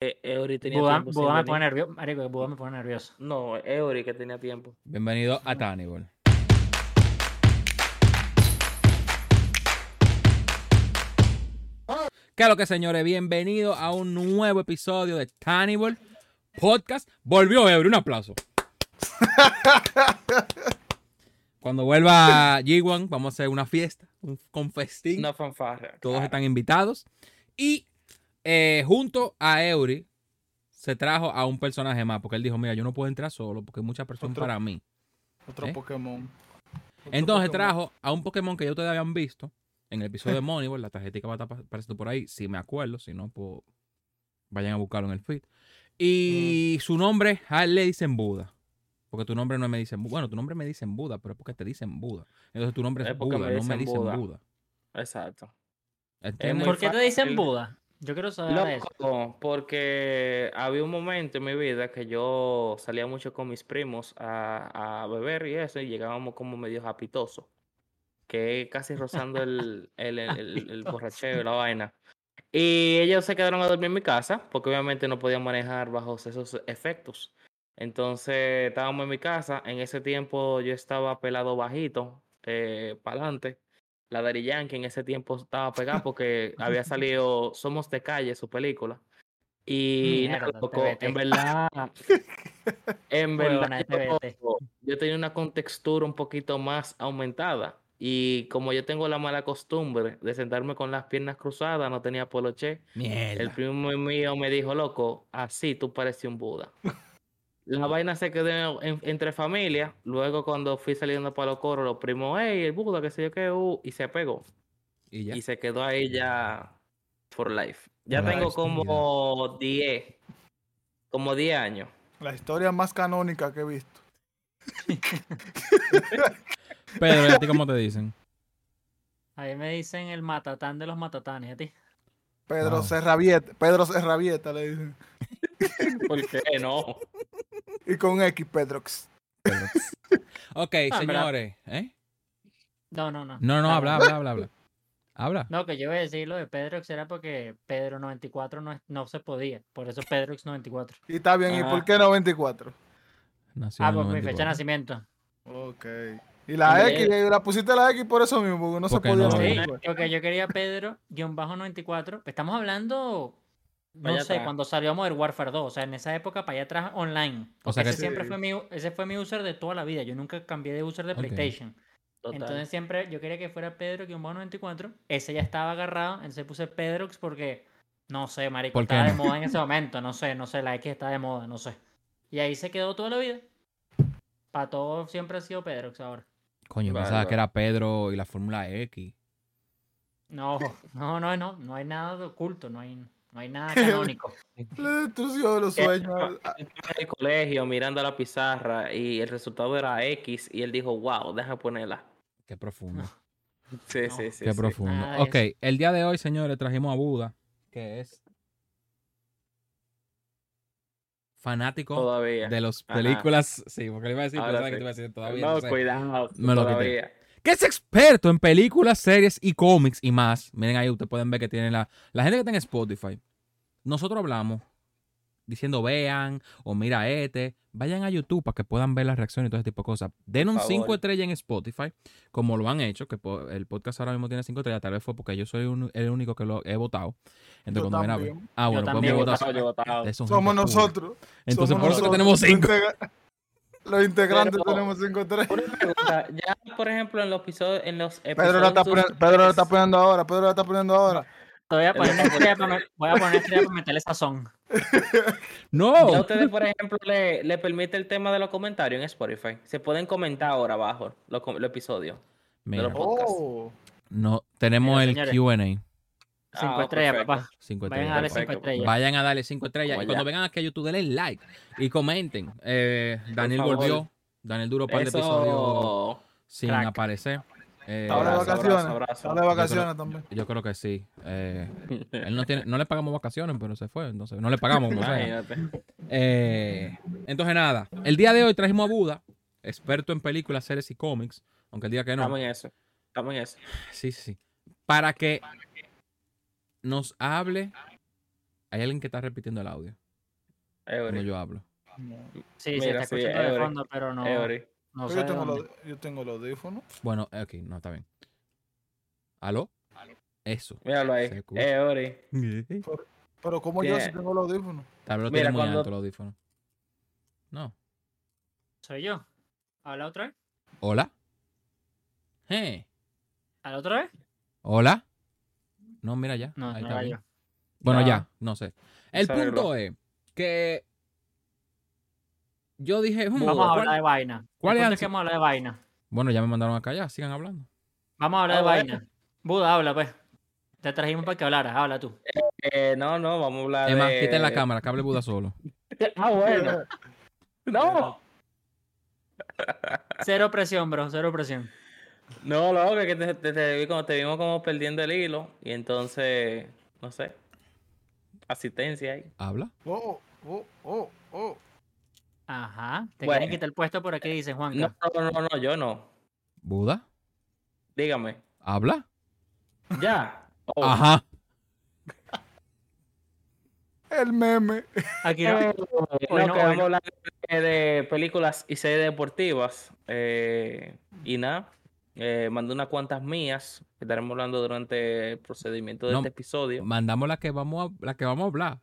Eh, Eury tenía Buda, tiempo Buda me pone nervioso. Marico, Buda me pone nervioso. No, Eury que tenía tiempo. Bienvenido a Tannibal. ¿Qué es lo que, señores? Bienvenido a un nuevo episodio de Tannibal Podcast. Volvió Eury, un aplauso. Cuando vuelva G1, vamos a hacer una fiesta, un con festín. Una fanfarra. Todos claro. están invitados. Y eh, junto a Eury se trajo a un personaje más, porque él dijo, mira, yo no puedo entrar solo porque hay mucha presión Otro. para mí. Otro ¿Eh? Pokémon. Otro Entonces Pokémon. trajo a un Pokémon que ya ustedes habían visto en el episodio de Moneyball. La tarjetita va a estar apareciendo por ahí, si me acuerdo. Si no, pues vayan a buscarlo en el feed. Y su nombre, a él le dicen Buda. Porque tu nombre no me dicen Buda. Bueno, tu nombre me dicen Buda, pero es porque te dicen Buda. Entonces tu nombre es, Es Buda, me no me dicen Buda. Buda. Exacto. ¿Por qué te dicen. Buda? Yo quiero saber eso. Loco, porque había un momento en mi vida que yo salía mucho con mis primos a, a beber y eso, y llegábamos como medio japitosos, que casi rozando el, el, el, borracheo y la vaina. Y ellos se quedaron a dormir en mi casa, porque obviamente no podían manejar bajo esos efectos. Entonces estábamos en mi casa, en ese tiempo yo estaba pelado bajito, para adelante. La Daddy Yankee en ese tiempo estaba pegada porque había salido Somos de Calle, su película. Y Mierda, en verdad, en verdad, yo, yo tenía una contextura un poquito más aumentada. Y como yo tengo la mala costumbre de sentarme con las piernas cruzadas, no tenía poloché. Mierda. El primo mío me dijo, loco, así tú pareces un Buda. La vaina se quedó en- entre familia. Luego, cuando fui saliendo para los coros, los primos, hey, el Buda, que sé yo qué, uh", y se pegó. Y ya. Y se quedó ahí ya for life. Ya tengo como 10, como 10 años. La historia más canónica que he visto. Pedro, ¿y a ti cómo te dicen? A mí me dicen el matatán de los matatanes, ¿a ti? Pedro Wow. Serravieta. Pedro Serravieta le dicen. ¿Por qué no? Y con X, Pedrox. Pedro. Ok, Ah, señores. ¿eh? No, no, no. No, no, Ah, habla, habla, habla, habla. Habla. No, que yo voy a decir lo de Pedrox era porque Pedro 94 no, es- no se podía. Por eso Pedrox 94. Y está bien. ¿Y Ah. por qué 94? Nació Ah, por mi fecha de 94. nacimiento. Ok. Y la. X, le- la pusiste la X por eso mismo, porque no Porque se podía. no. Sí, 94. porque yo quería Pedro-94. Estamos hablando, no sé, atrás. cuando salió Modern Warfare 2. O sea, en esa época para allá atrás online. O sea que- ese siempre fue mi, ese fue mi user de toda la vida. Yo nunca cambié de user de. PlayStation. Total. Entonces siempre yo quería que fuera Pedro-94. Ese ya estaba agarrado. Entonces puse Pedrox porque, no sé, marico, ¿Por qué estaba de no? moda en ese momento. No sé, no sé, la X está de moda, no sé. Y ahí se quedó toda la vida. Para todo siempre ha sido Pedrox ahora. Coño, pensaba Bárbaro. que era Pedro y la Fórmula X. No, no, no, no, no hay nada de oculto, no hay, no hay nada canónico. Le destruyó los sueños. En el colegio mirando a la pizarra y el resultado era X y él dijo, wow, deja ponerla. Qué profundo. Sí, No. sí, sí. Qué sí. profundo. Ok, el día de hoy, señores, trajimos a Buda, que es fanático Todavía. de las Ajá. películas. Sí, porque le iba a decir, pero sabes que sí. te iba a decir todavía. no, no sé. cuidado. Me lo quité. Que es experto en películas, series y cómics y más. Miren ahí, ustedes pueden ver que tiene la, la gente que está en Spotify. Nosotros hablamos diciendo vean o mira este. Vayan a YouTube para que puedan ver las reacciones y todo ese tipo de cosas. Den un Por 5 favor. estrellas en Spotify, como lo han hecho, que el podcast ahora mismo tiene 5 estrellas. Tal vez fue porque yo soy un- el único que lo he votado. Entonces, Yo cuando ven a ver- también. Ah, bueno, pues también. Yo votación. votado, Somos nosotros. Entonces, Somos por eso que tenemos Los 5. Los integrantes Pero- tenemos 5 3. Una pregunta, ya por ejemplo en los episodios, en los Pedro la está, episodios poniendo, Pedro la está poniendo ahora. Pedro la está poniendo ahora. Te voy a poner El- estrella para, voy a poner estrella para meterle sazón. No. Ya ustedes, por ejemplo, le, le permite el tema de los comentarios en Spotify. Se pueden comentar ahora abajo los, los episodios. Mira, lo puedo- Podcast. Oh. no, tenemos Mira, el. QA. Cinco Ah, estrellas, perfecto. papá. 5 Vayan a darle estrellas. cinco estrellas. Vayan a darle 5 estrellas. Como Y cuando ya. vengan aquí a YouTube, denle like y comenten. Eh, Daniel volvió. Daniel duró un par de episodios sin Crack. aparecer. Eh, Abrazo, vacaciones. abrazo, abrazo. Vacaciones también. yo creo que sí. Eh, él no, tiene, no le pagamos vacaciones, pero se fue. Entonces, no le pagamos. como sea. Eh, entonces, nada. El día de hoy trajimos a Buda, experto en películas, series y cómics. Aunque el día que no. Estamos en eso. Estamos en eso. Sí, sí, sí. Para que nos hable Hay alguien que está repitiendo el audio cuando yo hablo. Sí, se Mira, está sí, escuchando de Eury. fondo, pero no, no Pero sé yo, de tengo los, yo tengo los audífonos. Bueno, ok, no, está bien. ¿Aló? Eso. Míralo ahí. Se escucha. Eury. Pero como yo sí tengo los audífonos. Tal vez lo Mira, tiene muy cuando- alto el audífono. No. ¿Soy yo? ¿Habla otra vez? ¿Hola? ¿Habla otra vez? ¿Hola? No, mira ya. No, ahí no está bien. Bueno, No. ya, no sé. El Se punto arregló. es que yo dije, Vamos a ¿cuál- hablar de vaina. cuál es el- que vamos a hablar de vaina. Bueno, ya me mandaron acá ya, sigan hablando. Vamos a hablar Ah, de bueno. vaina. Buda, habla pues. Te trajimos para que hablaras, habla tú. Eh, no, no, vamos a hablar Es más, de... quiten la cámara, que hable Buda solo. Ah, bueno. No. Cero presión, bro, cero presión. No, lo que te, te, te vi como te vimos como perdiendo el hilo y entonces, no sé, asistencia ahí. ¿Habla? Oh, oh, oh, oh. Ajá. Te Bueno. quieren quitar el puesto por aquí, dice Juanca. No, no, no, no, yo no. ¿Buda? Dígame. ¿Habla? Ya. Oh. Ajá. El meme. Aquí no. Eh, Hoy no, no, que hoy vamos no. a hablar de, de películas y series deportivas. eh, y nada, eh, mandé unas cuantas mías que estaremos hablando durante el procedimiento de No, este episodio. Mandamos la que vamos a, la que vamos a hablar.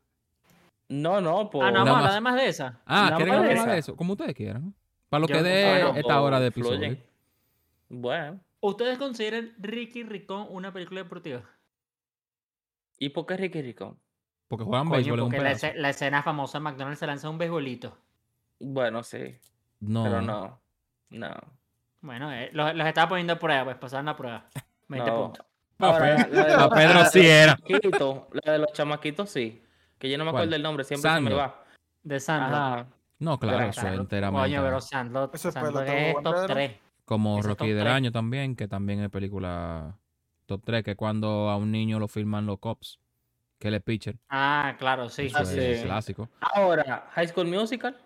No, no, por... Ah, no, Nada vamos a hablar más. además de esa. Ah, Nada ¿quieren hablar de eso? Como ustedes quieran. Para lo Yo- que dé bueno, esta hora de fluye. episodio. Bueno, ¿Ustedes consideran Ricky Ricón una película deportiva? ¿y por qué Ricky Ricón? Porque juegan Coño, béisbol en un porque la, escena famosa McDonald's se lanza un beisbolito. Bueno, sí, No. pero no, no. Bueno, eh, los, los estaba poniendo a prueba, pues pasaron la prueba. 20 No. puntos. Ahora, Pe- la de los- Pedro la de sí los era. chamaquitos, La de los chamaquitos sí. Que yo no me ¿Cuál? acuerdo del nombre, siempre se me va. De Sandler. Ajá. No, claro, Pero eso claro, es enteramente. Coño, pero Ese Sandler pelotero es top bandera. 3. Como ese Rocky del tres. año también, que también es película top 3, que es cuando a un niño lo filman los cops, que él es pitcher. Ah, claro, sí. Eso Ah, es sí. clásico. Ahora, High School Musical.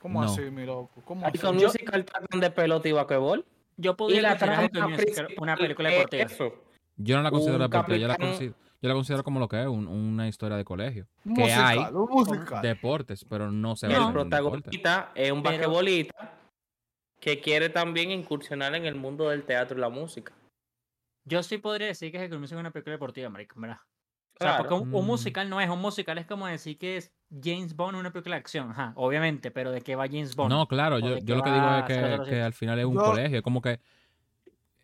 ¿Cómo No. así, mi loco? ¿Cómo High Musical tratan de pelota y basquetbol. Yo Y podría la considerar trama una película es deportiva. eso. Yo no la considero deportiva, yo la, considero, yo la considero como lo que es, un- una historia de colegio. Que hay musical. Deportes, pero no se El un deporte. protagonista es un Pero- basquetbolista que quiere también incursionar en el mundo del teatro y la música. Yo sí podría decir que High Musical es una película deportiva, marico, ¿verdad? O sea, Claro. porque un, un Mm. musical no es, un musical es como decir que es James Bond una película de acción, ajá, obviamente, pero ¿de qué va James Bond? No, claro, yo, lo que digo es que, 007. que al final es un Yo- colegio, es como que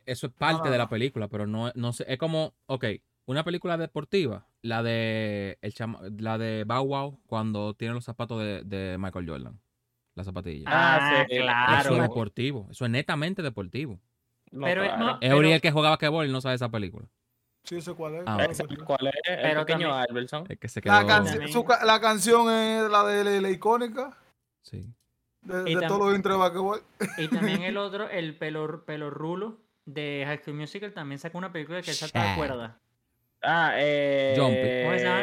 eso es parte no, de la no. película, pero no, no sé, es como, ok, una película deportiva, la de el chama- la de Bow Wow cuando tiene los zapatos de, de Michael Jordan, las zapatillas. Ah, Ah, sí, eso claro. es deportivo, eso es netamente deportivo. No, Pero, claro. no, Es pero- Uriel que juega basquetbol y no sabe esa película. Sí, sé cuál es. Ah, claro sí. ¿Cuál es? El Pero pequeño también- Alberson. Es que se quedó. La, canci- También. su ca- la canción es la de la, la icónica Sí. de, todos los intros de basquetbol. Y también el otro, el pelo, pelo rulo de High School Musical, también sacó una película que él salta de cuerda. Ah, eh. ¿Cómo se llama?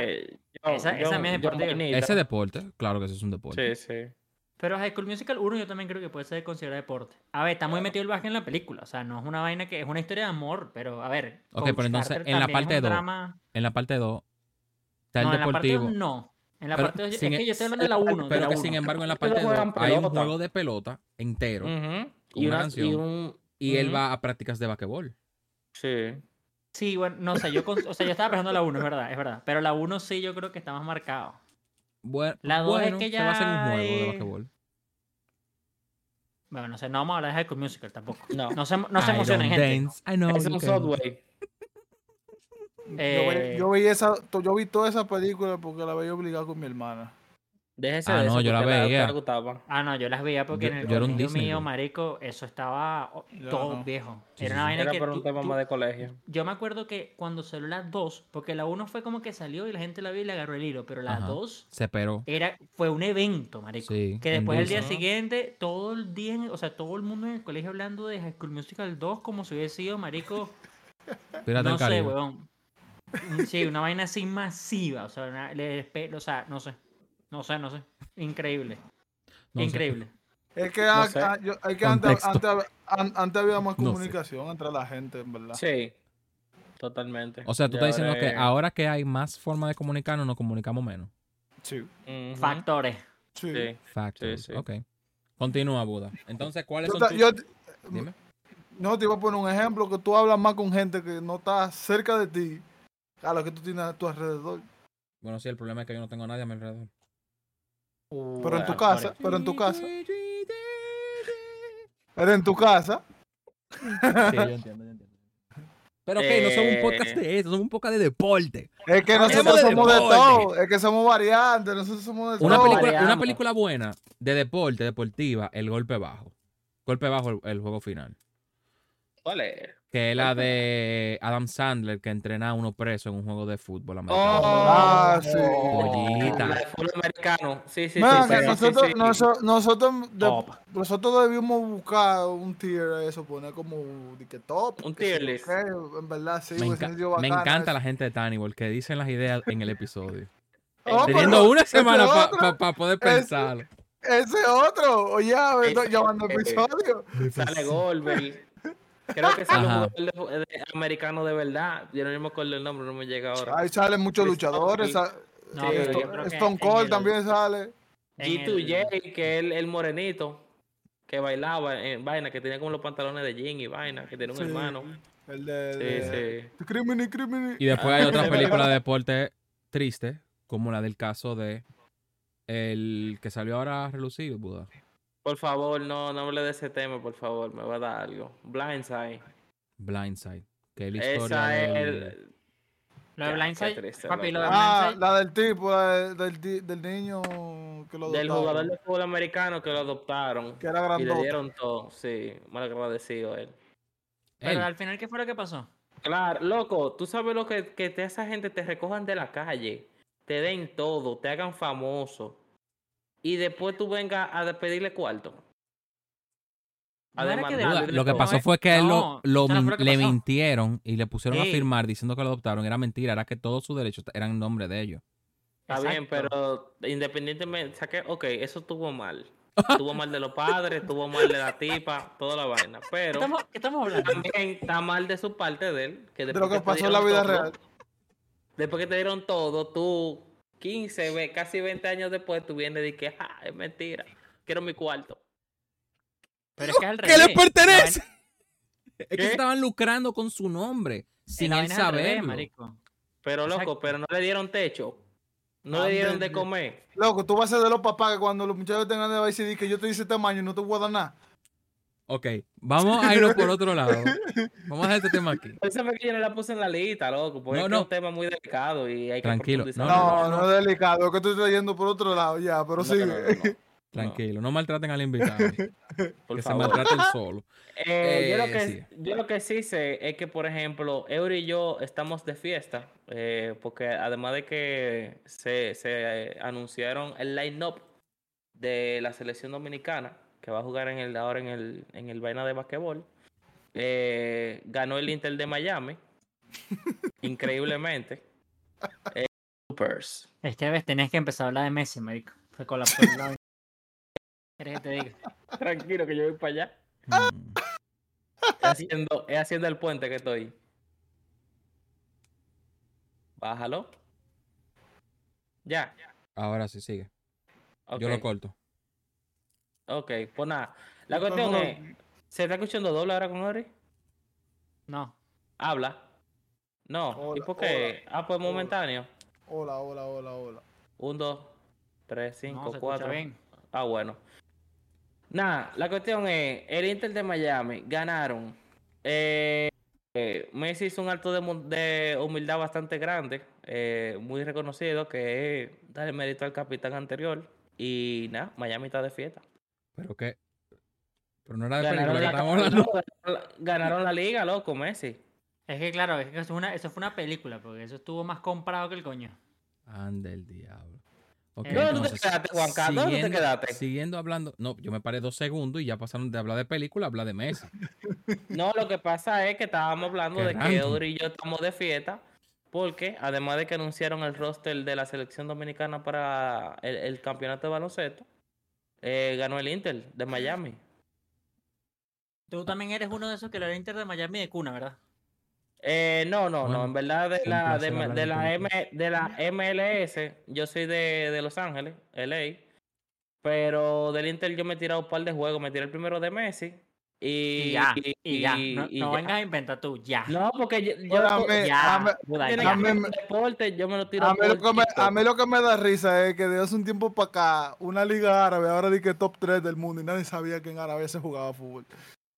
Jump- Esa- esa mía es. Bonita. Ese deporte, claro que eso es un deporte. Sí, sí. Pero High School Musical 1 yo también creo que puede ser considerado deporte. A ver, está muy metido el básquet en la película. O sea, no es una vaina que es una historia de amor, pero a ver. Ok, Coach pero entonces, Carter en la parte un dos, drama- En la parte 2 está el No, en la parte deportivo. dos no. En la Pero parte 2 es que yo estoy hablando de la 1. Pero la que uno. sin embargo en la parte 2 juegan hay un juego de pelota entero Ujú. Con Y una una, canción. y un. y él Ujú. va a prácticas de basquetbol. Sí. Sí, bueno, no sé, yo, con- o sea, yo estaba pensando en la 1, es verdad, es verdad. Pero la 1 sí yo creo que está más marcado. Bueno, La dos es bueno, que se va a hacer un ya juego de es- basquetbol. Bueno, no sé, no vamos a hablar de High School Musical tampoco. No. No se, no se emocionen, gente. dance, I know Es un. Subway. Yo, Eh, vi, yo vi esa, yo vi toda esa película porque la veía obligada con mi hermana. Déjese Ah, de no, eso, yo la veía. gustaba. Ah, no, yo las veía porque Yo- en el yo era un colegio mío, marico, eso estaba oh, Yo todo no. viejo. Sí, Era una sí. vaina Era que por un tú- tema tú- más de colegio. Yo me acuerdo que cuando salió las 2, porque la 1 fue como que salió y la gente la vio y le agarró el hilo, pero la Ajá. 2 Se esperó. era, fue un evento, marico. Sí, que después el día siguiente, todo el día, o sea, todo el mundo en el colegio hablando de High School Musical 2 como si hubiese sido, marico, Pirata no sé, weón. Mm, Sí, una vaina así masiva, o sea, una- le despe- o sea, no sé, no sé, no sé, increíble, No sé. increíble. Es que, No a- sé. a- yo- es que antes, antes, an- antes había más No sé. comunicación entre la gente, en verdad. Sí. totalmente. O sea, tú Ya estás diciendo que ahora que hay más formas de comunicarnos, nos comunicamos menos. Sí. Factores. sí. Sí. Factors. sí. Ok. Continúa, Buda. Entonces, ¿cuáles Yo son tus... yo- Dime. no, te iba a poner un ejemplo que tú hablas más con gente que no está cerca de ti a lo que tú tienes a tu alrededor. Bueno, sí, el problema es que yo no tengo a nadie a mi alrededor. Pero en tu casa, pero en tu casa. Pero en tu casa. Sí, yo entiendo, yo entiendo. Pero ok, no somos un podcast Eh. de eso, somos un podcast de deporte. Es que nosotros de somos de deporte. todo. Es que somos variantes. Nosotros somos de Una todo. película, una película buena de deporte, deportiva, El Golpe Bajo. Golpe Bajo, el, el juego final. ¿Cuál es? Que es la de Adam Sandler que entrena a uno preso en un juego de fútbol americano. Ah, sí. Joyita. La de fútbol americano. Sí, sí, Man, sí, sí, sí, nosotros, sí. noso- nosotros, de- Top. nosotros debimos buscar un tier a eso, poner como de que top. Un tier list. ok, En verdad, sí. me, enca- me encanta eso. la gente de Tannibal que dicen las ideas en el episodio. Oh, Teniendo pero una ese semana otro, para poder ese- pensarlo. Ese otro. Oye, llamando episodio. Sale Goldberg. Creo que es jugador de- de- americano de verdad. Yo no me acuerdo el nombre, no me llega ahora. Ahí salen muchos Chris luchadores. Tucker. sa- No, Sí, Stone, Cold el- también sale. en G2J, el- que es el, el morenito, que bailaba en vaina, que tenía como los pantalones de jean y vaina, que tenía un Sí, hermano. El de. Sí, de- sí. Crimini, Crimini. Y después hay otras sí, películas de deporte tristes, como la del caso de el que salió ahora a relucir, Buda. Por favor, no, no hable de ese tema, por favor, me va a dar algo. Blindside. Blindside. Que es la historia Esa es del- el... Lo de Blindside, papi, lo loco. de Ah, Blindside. la del tipo, la del, del niño que lo Del adoptaron, jugador de fútbol americano que lo adoptaron. Que era Y le grandote. dieron todo, sí, mal agradecido él. Pero Él. al final, ¿qué fue lo que pasó? Claro, loco, tú sabes lo que, que te- esa gente te recojan de la calle, te den todo, te hagan famoso y después tú vengas a despedirle cuarto. A No que Lo que pasó fue que a él lo, No, lo no lo que le pasó. mintieron y le pusieron a firmar diciendo que lo adoptaron. Era mentira, era que todos sus derechos eran en nombre de ellos. Está bien, pero independientemente, saqué, ok, eso estuvo mal. Estuvo mal de los padres, estuvo mal de la tipa, toda la vaina. ¿Qué Pero estamos, qué estamos hablando? también está mal de su parte de él. Que De lo que pasó en la vida todo, real. Después que te dieron todo, tú 15, ve- casi 20 años después, tú vienes y que, ah, es mentira. Quiero mi cuarto. Pero es que es al ¿Qué revés. le pertenece? La vaina- Es que ¿Qué? estaban lucrando con su nombre sin él revés, saberlo. marico. Pero loco, Exacto. pero no le dieron techo. No Ah, le dieron de comer. Loco, tú vas a ser de los papás que cuando los muchachos tengan de decir que yo te hice tamaño y no te voy a dar nada. Ok, vamos a irnos por otro lado. Vamos a dejar este tema aquí. Fue que yo no la puse en la lista, loco. Porque No, es, que no. es un tema muy delicado y hay que Tranquilo, No, No, es delicado, que tú estás yendo por otro lado ya, pero No, sigue. no, no, no. Tranquilo, no maltraten al invitado. Por que se favor. maltrate él solo. Eh, yo, lo Eh, que, sí. yo lo que sí sé es que, por ejemplo, Eury y yo estamos de fiesta, eh, porque además de que se, se eh, anunciaron el line-up de la selección dominicana, que va a jugar en el, ahora en el, en el vaina de basquetbol, eh, ganó el Inter de Miami, increíblemente. Eh, Supers. Es que ves, tenías que empezar a hablar de Messi, marico. Fue con la. ¿Quieres que te diga? Tranquilo que yo voy para allá. Mm. Es haciendo, es haciendo el puente que estoy. Bájalo. Ya. Ahora sí, sigue. Yo lo corto. Ok, pues nada. La cuestión no, es, ¿se está escuchando doble ahora con Ori? No. Habla. No, ¿y por qué? Ah, pues hola. momentáneo. Hola, hola, hola, hola. Un, dos, tres, no, cinco, cuatro. bien. Ah, bueno. Nada, la cuestión es, el Inter de Miami ganaron. Eh, eh, Messi hizo un acto de humildad bastante grande, eh, muy reconocido, que es darle mérito al capitán anterior. Y nada, Miami está de fiesta. Pero que. Pero no era de Ganaron película que la, hablando. ganaron la liga, loco, Messi. Es que claro, es que eso, es una, eso fue una película, porque eso estuvo más comprado que el coño. Ande el diablo. Ok, ¿Dónde tú te quedaste, Juanca? ¿Dónde tú te siguiendo- quedaste? Siguiendo hablando. No, yo me paré dos segundos y ya pasaron de hablar de película a hablar de Messi. No, lo que pasa es que estábamos hablando Qué de que. Odri y yo estamos de fiesta, porque además de que anunciaron el roster de la selección dominicana para el, el campeonato de baloncesto, eh, ganó el Inter de Miami. Tú también eres uno de esos que lo era Inter de Miami de cuna, ¿verdad? Eh, no, no, Bueno, no, en verdad de la, de, la, M, de la MLS, yo soy de, de Los Ángeles, LA, pero del Inter yo me he tirado un par de juegos, me tiré el primero de Messi y, Y ya, y ya. No, y no ya. vengas a inventar tú, ya. No, porque yo, yo ya, a mí- Buda, tiene ya. a mí que me- ser deporte, yo me lo tiro A mí, lo que me, a TikTok. mí lo que me da risa es que de hace un tiempo para acá, una liga árabe, ahora di que top 3 del mundo y nadie sabía que en Arabia se jugaba fútbol.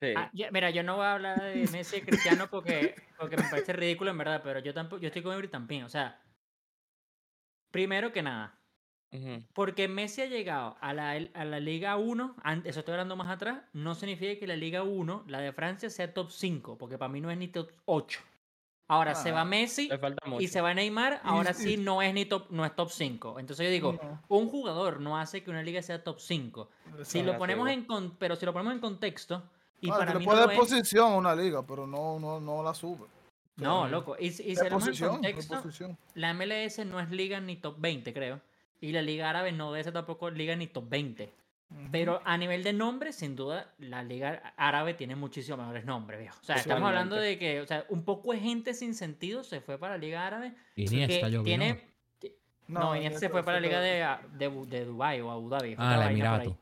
Sí. Ah, ya, mira, yo no voy a hablar de Messi y Cristiano porque, porque me parece ridículo en verdad, pero yo tampoco, yo estoy con Every Tampín. O sea, primero que nada, Porque Messi ha llegado a la, a la Liga 1, antes, eso estoy hablando más atrás, no significa que la Liga 1, la de Francia, sea top 5, porque para mí no es ni top 8. Ahora se va Ah, Messi y se va Neymar, ahora sí no es ni top, no es top 5. Entonces yo digo, No. un jugador no hace que una liga sea top 5. Si lo ponemos en con- pero si lo ponemos en contexto y Ahora, para mí le puedes no dar es- posición a una liga, pero no, no, no la sube. No, loco. Y, y si lo ponemos en contexto, la MLS no es liga ni top 20, creo. Y la liga árabe no debe ser tampoco liga ni top 20. Ujú. Pero a nivel de nombres, sin duda, la liga árabe tiene muchísimos mejores nombres, viejo. O sea, estamos hablando de que, o sea, un poco de gente sin sentido se fue para la liga árabe. Iniesta, que yo vi, ¿no? tiene... No, Iniesta se fue para la liga de, de, de Dubái o Abu Dhabi. Ah, ahí. Emirato.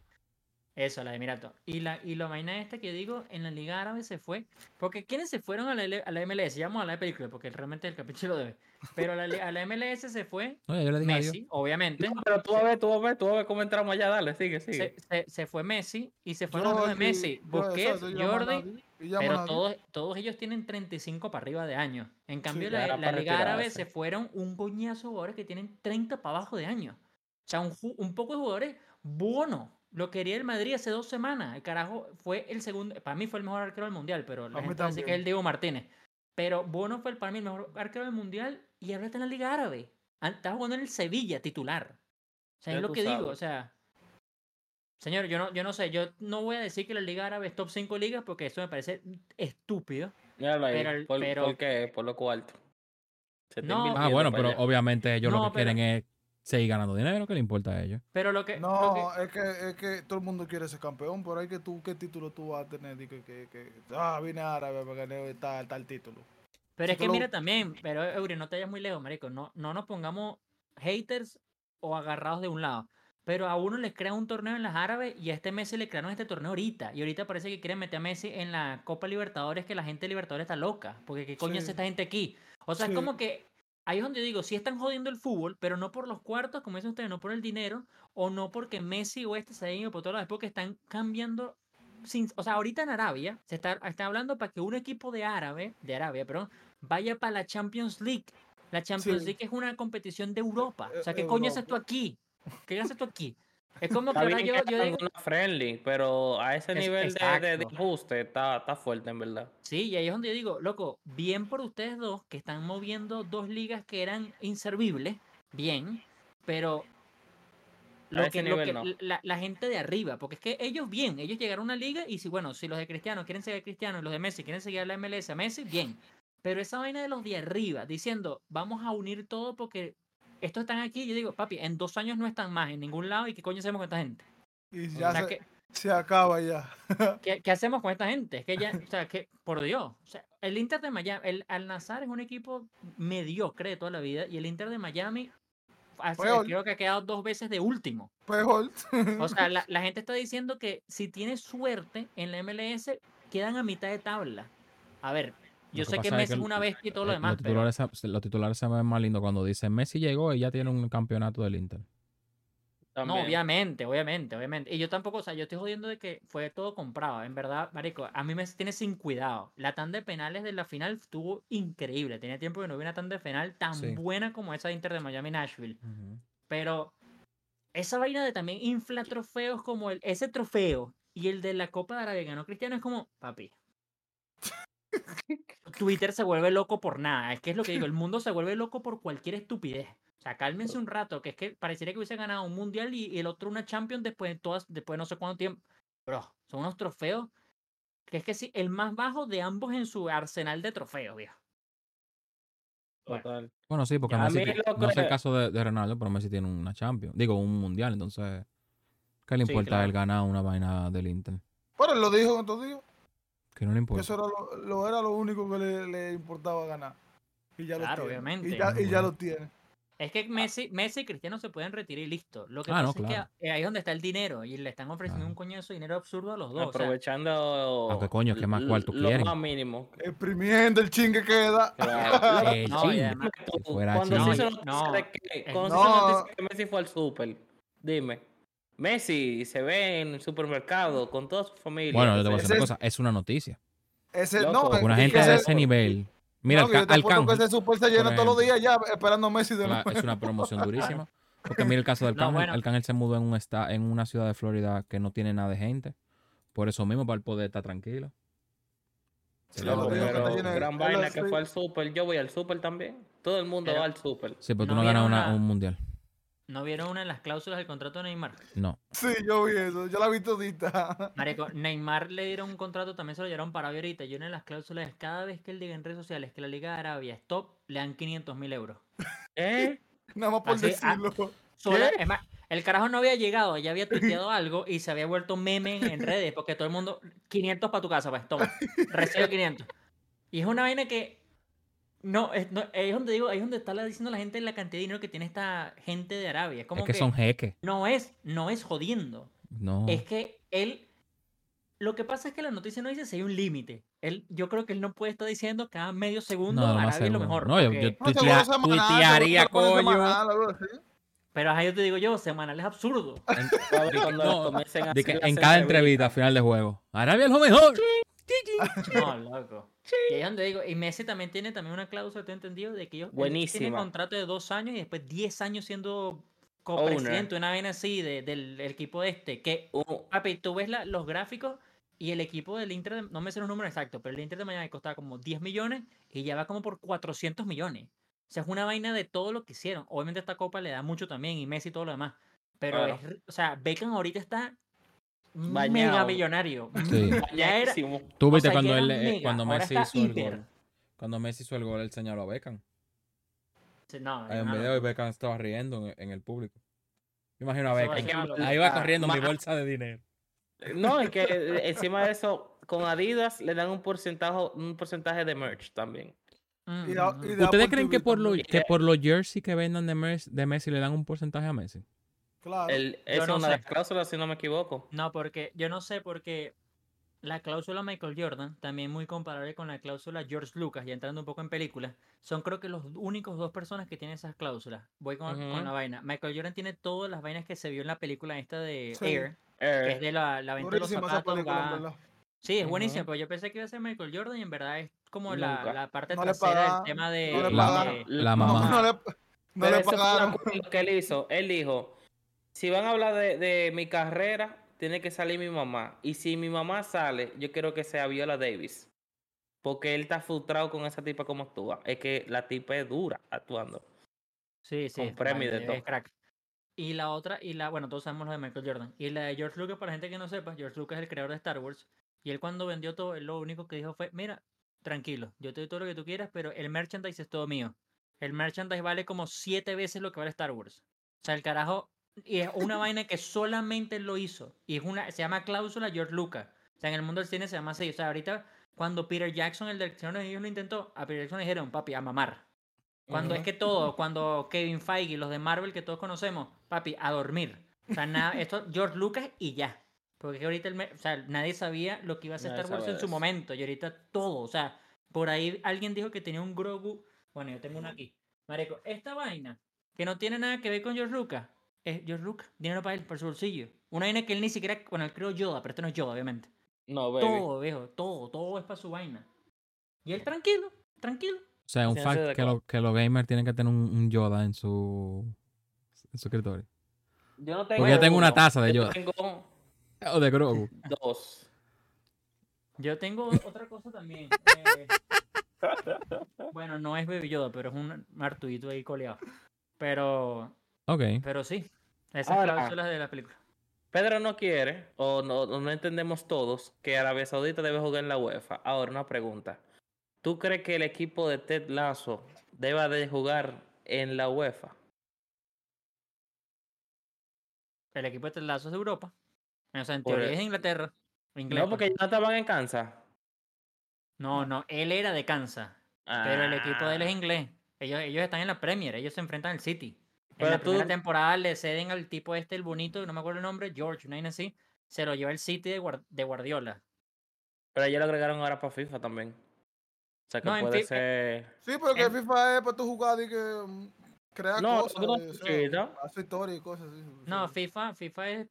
Eso, la de Emirato. Y la, y la vaina esta que digo, en la Liga Árabe se fue. Porque ¿quiénes se fueron a la, L- a la MLS? Ya vamos a hablar de película, porque realmente el capítulo debe. Pero a la, a la MLS se fue No, ya yo le dije adiós. Messi, obviamente. No, pero tú a ver, tú a ver, tú a ver cómo entramos allá, dale, sigue, sigue. Se, se, se fue Messi y se fueron los de Messi. Busquets, Jordi, pero todos, todos ellos tienen 35 para arriba de años. En cambio, ya la, la Liga Árabe se fueron un coñazo de jugadores que tienen 30 para abajo de años. O sea, un, un poco de jugadores. Bono, lo quería el Madrid hace dos semanas. El carajo fue el segundo. Para mí fue el mejor arquero del mundial, pero la gente dice que es el Diego Martínez. Pero Bono fue el- para mí el mejor arquero del mundial y ahora está en la Liga Árabe. Ah, Está jugando en el Sevilla titular. O sea, Ya es lo que digo. O sea, señor, yo no, yo no sé. Yo no voy a decir que la Liga Árabe es top 5 ligas porque eso me parece estúpido. Míralo ahí, pero por, pero- ¿por qué? Por lo cuarto. No. Ah, bueno, para pero allá. obviamente ellos No, lo que pero- quieren es seguir ganando dinero. ¿Qué le importa a ellos? Pero lo que. lo No, que- es que, es que todo el mundo quiere ser campeón, pero hay que tú, ¿qué título tú vas a tener? Y que, que, que, ah, vine a árabe para ganar tal, tal título. Pero Si es que lo- mira también, pero Eury, no te vayas muy lejos, marico. No, no nos pongamos haters o agarrados de un lado. Pero a uno les crea un torneo en las árabes y a este Messi le crearon este torneo ahorita. Y ahorita parece que quieren meter a Messi en la Copa Libertadores, que la gente de Libertadores está loca. Porque qué coño Sí. hace esta gente aquí. O sea, Sí. es como que ahí es donde yo digo, sí están jodiendo el fútbol, pero no por los cuartos, como dicen ustedes, no por el dinero, o no porque Messi o este se hayan ido por todas las porque están cambiando. Sin, o sea, ahorita en Arabia se está, está hablando para que un equipo de árabe, de Arabia, perdón, vaya para la Champions League. La Champions Sí. League es una competición de Europa. O sea, Eh, ¿qué coño haces tú aquí? ¿Qué haces tú aquí? Es como que ahora yo, yo digo, friendly, pero a ese Es- nivel de, de- ajuste está, está fuerte, en verdad. Sí, y ahí es donde yo digo, loco, bien por ustedes dos que están moviendo dos ligas que eran inservibles, bien, pero lo que, lo que- no. la, la gente de arriba, porque es que ellos bien, ellos llegaron a una liga y si bueno, si los de Cristiano quieren seguir a Cristiano y los de Messi quieren seguir a la MLS a Messi, bien. Pero esa vaina de los de arriba, diciendo, vamos a unir todo porque estos están aquí, yo digo, papi, en dos años no están más en ningún lado y qué coño hacemos con esta gente. Y O ya sea, se, que, se acaba ya. ¿Qué, qué hacemos con esta gente? Es que ya, o sea, que, por Dios, o sea, el Inter de Miami, el Al Nazar es un equipo mediocre de toda la vida y el Inter de Miami hace- Peor. creo que ha quedado dos veces de último. Peor. O sea, la, la gente está diciendo que si tienes suerte en la MLS, quedan a mitad de tabla. A ver, yo sé que Messi es una bestia y todo lo demás, Los pero titulares, se- los titulares se ven más lindos cuando dicen Messi llegó y ya tiene un campeonato del Inter. no, obviamente, obviamente, obviamente. Y yo tampoco, o sea, yo estoy jodiendo de que fue todo comprado. En verdad, marico, a mí me tiene sin cuidado. La tanda de penales de la final estuvo increíble. Tenía tiempo que no vi una tanda de penal tan Sí. buena como esa de Inter de Miami Nashville. Pero esa vaina de también infla trofeos como el, ese trofeo y el de la Copa de Arabia que ganó Cristiano es como, papi. Twitter se vuelve loco por nada. Es que es lo que digo, el mundo se vuelve loco por cualquier estupidez. O sea, cálmense un rato, que es que parecería que hubiese ganado un mundial y, y el otro una Champions después de todas, después de no sé cuánto tiempo. Bro, son unos trofeos que es que sí, el más bajo de ambos en su arsenal de trofeos, viejo. Bueno. Total. Bueno, sí, porque A Messi no es el que- caso de, de Ronaldo, pero Messi tiene una Champions. Digo, un mundial, entonces. ¿Qué le Sí, importa a él claro. ganar una vaina del Inter? Pero él lo dijo en estos días. Que no le importa. eso era lo, lo- era lo único que le, le importaba ganar. Y ya Claro, lo tiene. obviamente. Y ya, y ya lo tiene. Es que Messi, Messi y Cristiano se pueden retirar y listo. Lo que Ah, no, pasa es claro. que ahí es donde está el dinero y le están ofreciendo Claro. un coñazo de dinero absurdo a los dos. o sea, Aprovechando. Aunque, coño, ¿qué más cuarto lo quieren? más mínimo. Exprimiendo el chingue que queda. Claro. El No, y chingo. además- Si fuera Cuando se hizo No, no, que, es- No. Messi fue al súper, dime. Messi se ve en el supermercado con toda su familia. Bueno, yo te voy a que decir una cosa. Es una noticia. Ese, Loco, no, una gente de ese- nivel. Mira, no, el que yo ca- te apuesto que Arcángel. ese super se llena todos los días ya esperando a Messi de la- es una promoción durísima. Porque mira el caso del No, bueno. Arcángel se mudó en, un esta- en una ciudad de Florida que no tiene nada de gente. Por eso mismo, para el poder estar tranquilo. Sí, lo pero gran vaina que fue al súper. Yo voy al súper también. Todo el mundo Pero- va al súper. Sí, pero tú ¿No no ganas una- un mundial. ¿No vieron una de las cláusulas del contrato de Neymar? No. Sí, yo vi eso. Yo la vi todita. Marico, Neymar le dieron un contrato, también se lo llevaron para ahorita. Y una de las cláusulas es cada vez que él diga en redes sociales que la Liga de Arabia es top, le dan 500 mil euros. ¿Eh? Nada más por Así, ah, decirlo. Sola- es más, el carajo no había llegado, ya había tuiteado algo y se había vuelto meme en, en redes porque todo el mundo, 500 para tu casa, pues toma, recibe 500. Y es una vaina que, no, es, no, es donde digo, ahí es donde está la- diciendo la gente la cantidad de dinero que tiene esta gente de Arabia. Es como es que, son jeques. no es, no es jodiendo. No. Es que él. Lo que pasa es que la noticia no dice si hay un límite. Él, yo creo que él no puede estar diciendo cada medio segundo No, Arabia es lo mejor. No, yo- porque- yo- No, seguro Tuitea- semanal, tuitearía, que coño. semanal, algo así. Pero ahí yo te digo yo, semanal es absurdo. A No, a de que hacer en cada entrevista, al final de juego. Arabia es lo mejor. No, loco. Y ahí es donde digo, y Messi también tiene también una cláusula, ¿te entendido? De que ellos él tiene Buenísima. contrato de dos años y después 10 años siendo copresidente, una vaina así de- del, del equipo de este. Que, Un- papi, tú ves la- los gráficos y el equipo del Inter, de- no me sé los números exactos, pero el Inter de Miami costaba como 10 millones y ya va como por 400 millones. O sea, es una vaina de todo lo que hicieron. Obviamente esta copa le da mucho también y Messi y todo lo demás. Pero Claro. es, o sea, Beckham ahorita está mega millonario. Sí. Ya era. Tú o viste sea, cuando, él, eh, mega, cuando Messi hizo el gol. Cuando Messi hizo el gol, él señaló a Beckham. Sí, No, Hay un no, video y Beckham estaba riendo en, en el público. Me imagino a Beckham. Ahí va corriendo mi bolsa de dinero. No, es que eh, encima de eso, con Adidas le dan un porcentaje, un porcentaje de merch también. Mm, Y da- y da- ¿Ustedes creen que por, lo, que por los jerseys que vendan de Messi, de Messi le dan un porcentaje a Messi? Claro. El, es no una de las cláusulas, si no me equivoco. No, porque yo no sé porque la cláusula Michael Jordan, también muy comparable con la cláusula George Lucas, ya entrando un poco en películas, son creo que los únicos dos personas que tienen esas cláusulas. Voy con, con Ujú. la vaina. Michael Jordan tiene todas las vainas que se vio en la película esta de Sí. Air, que Eh, es de la, la venta de los zapatos. película. Sí, es buenísima, Ujú. pero yo pensé que iba a ser Michael Jordan y en verdad es como la, la parte No trasera paga- del tema de... no le de- pagaron. La mamá. No le, no le pagaron. acuerdo que él hizo. Él dijo, si van a hablar de, de mi carrera, tiene que salir mi mamá. Y si mi mamá sale, yo quiero que sea Viola Davis. Porque él está frustrado con esa tipa como actúa. Es que la tipa es dura actuando. Sí, sí. Con premio de todo. crack. Y la otra, y la, bueno, todos sabemos lo de Michael Jordan. Y la de George Lucas, para gente que no sepa, George Lucas es el creador de Star Wars. Y él cuando vendió todo, él lo único que dijo fue, mira, tranquilo, yo te doy todo lo que tú quieras, pero el merchandise es todo mío. El merchandise vale como siete veces lo que vale Star Wars. O sea, el carajo, y es una vaina que solamente él lo hizo. Y es una, se llama cláusula George Lucas. O sea, en el mundo del cine se llama así. O sea, ahorita, cuando Peter Jackson, el director de ellos lo intentó, a Peter Jackson le dijeron, papi, a mamar. Cuando es que todo, cuando Kevin Feige y los de Marvel que todos conocemos, papi, a dormir. O sea, nada, esto, George Lucas y ya. Porque ahorita, el o sea, nadie sabía lo que iba a ser Star Wars en su momento. Y ahorita todo, o sea, por ahí alguien dijo que tenía un Grogu. Bueno, yo tengo uno aquí. Marico, esta vaina, que no tiene nada que ver con George Lucas, es George Lucas, dinero para él, por su bolsillo. Una vaina que él ni siquiera, bueno, él creó Yoda, pero esto no es Yoda, obviamente. No, baby. Todo, viejo, todo, todo es para su vaina. Y él tranquilo, tranquilo. O sea, un Sí, fact que, lo- que los gamers tienen que tener un, un Yoda en su, en su escritorio. Yo no tengo Porque yo tengo una taza de yo Yoda. tengo O de Grogu. dos. Yo tengo otra cosa también. eh, bueno, no es Baby Yoda, pero es un Artuito ahí coleado. Pero, Ok. pero sí. Esas Ahora- cláusulas de la película. Pedro no quiere, o no, no entendemos todos, que Arabia Saudita debe jugar en la UEFA. Ahora, una pregunta. ¿Tú crees que el equipo de Ted Lasso deba de jugar en la UEFA? El equipo de Ted Lasso es de Europa. O sea, en teoría es Inglaterra. Inglés, No, porque ya no estaban en Kansas. No, no, él era de Kansas, pero el equipo de él es Ah, inglés. Ellos, ellos están en la Premier, ellos se enfrentan al City. En la primera tú- temporada le ceden al tipo este, el bonito, no me acuerdo el nombre, George, vaina así, se lo lleva el City de, Guar- de Guardiola. Pero ellos lo agregaron ahora para FIFA también. O sea que No, en puede ser. Sí, porque En- FIFA es para tu jugar y que mm, crear No, cosas, no, o sea, sí, ¿no? hacer historia y cosas así. No, o sea, FIFA, FIFA es.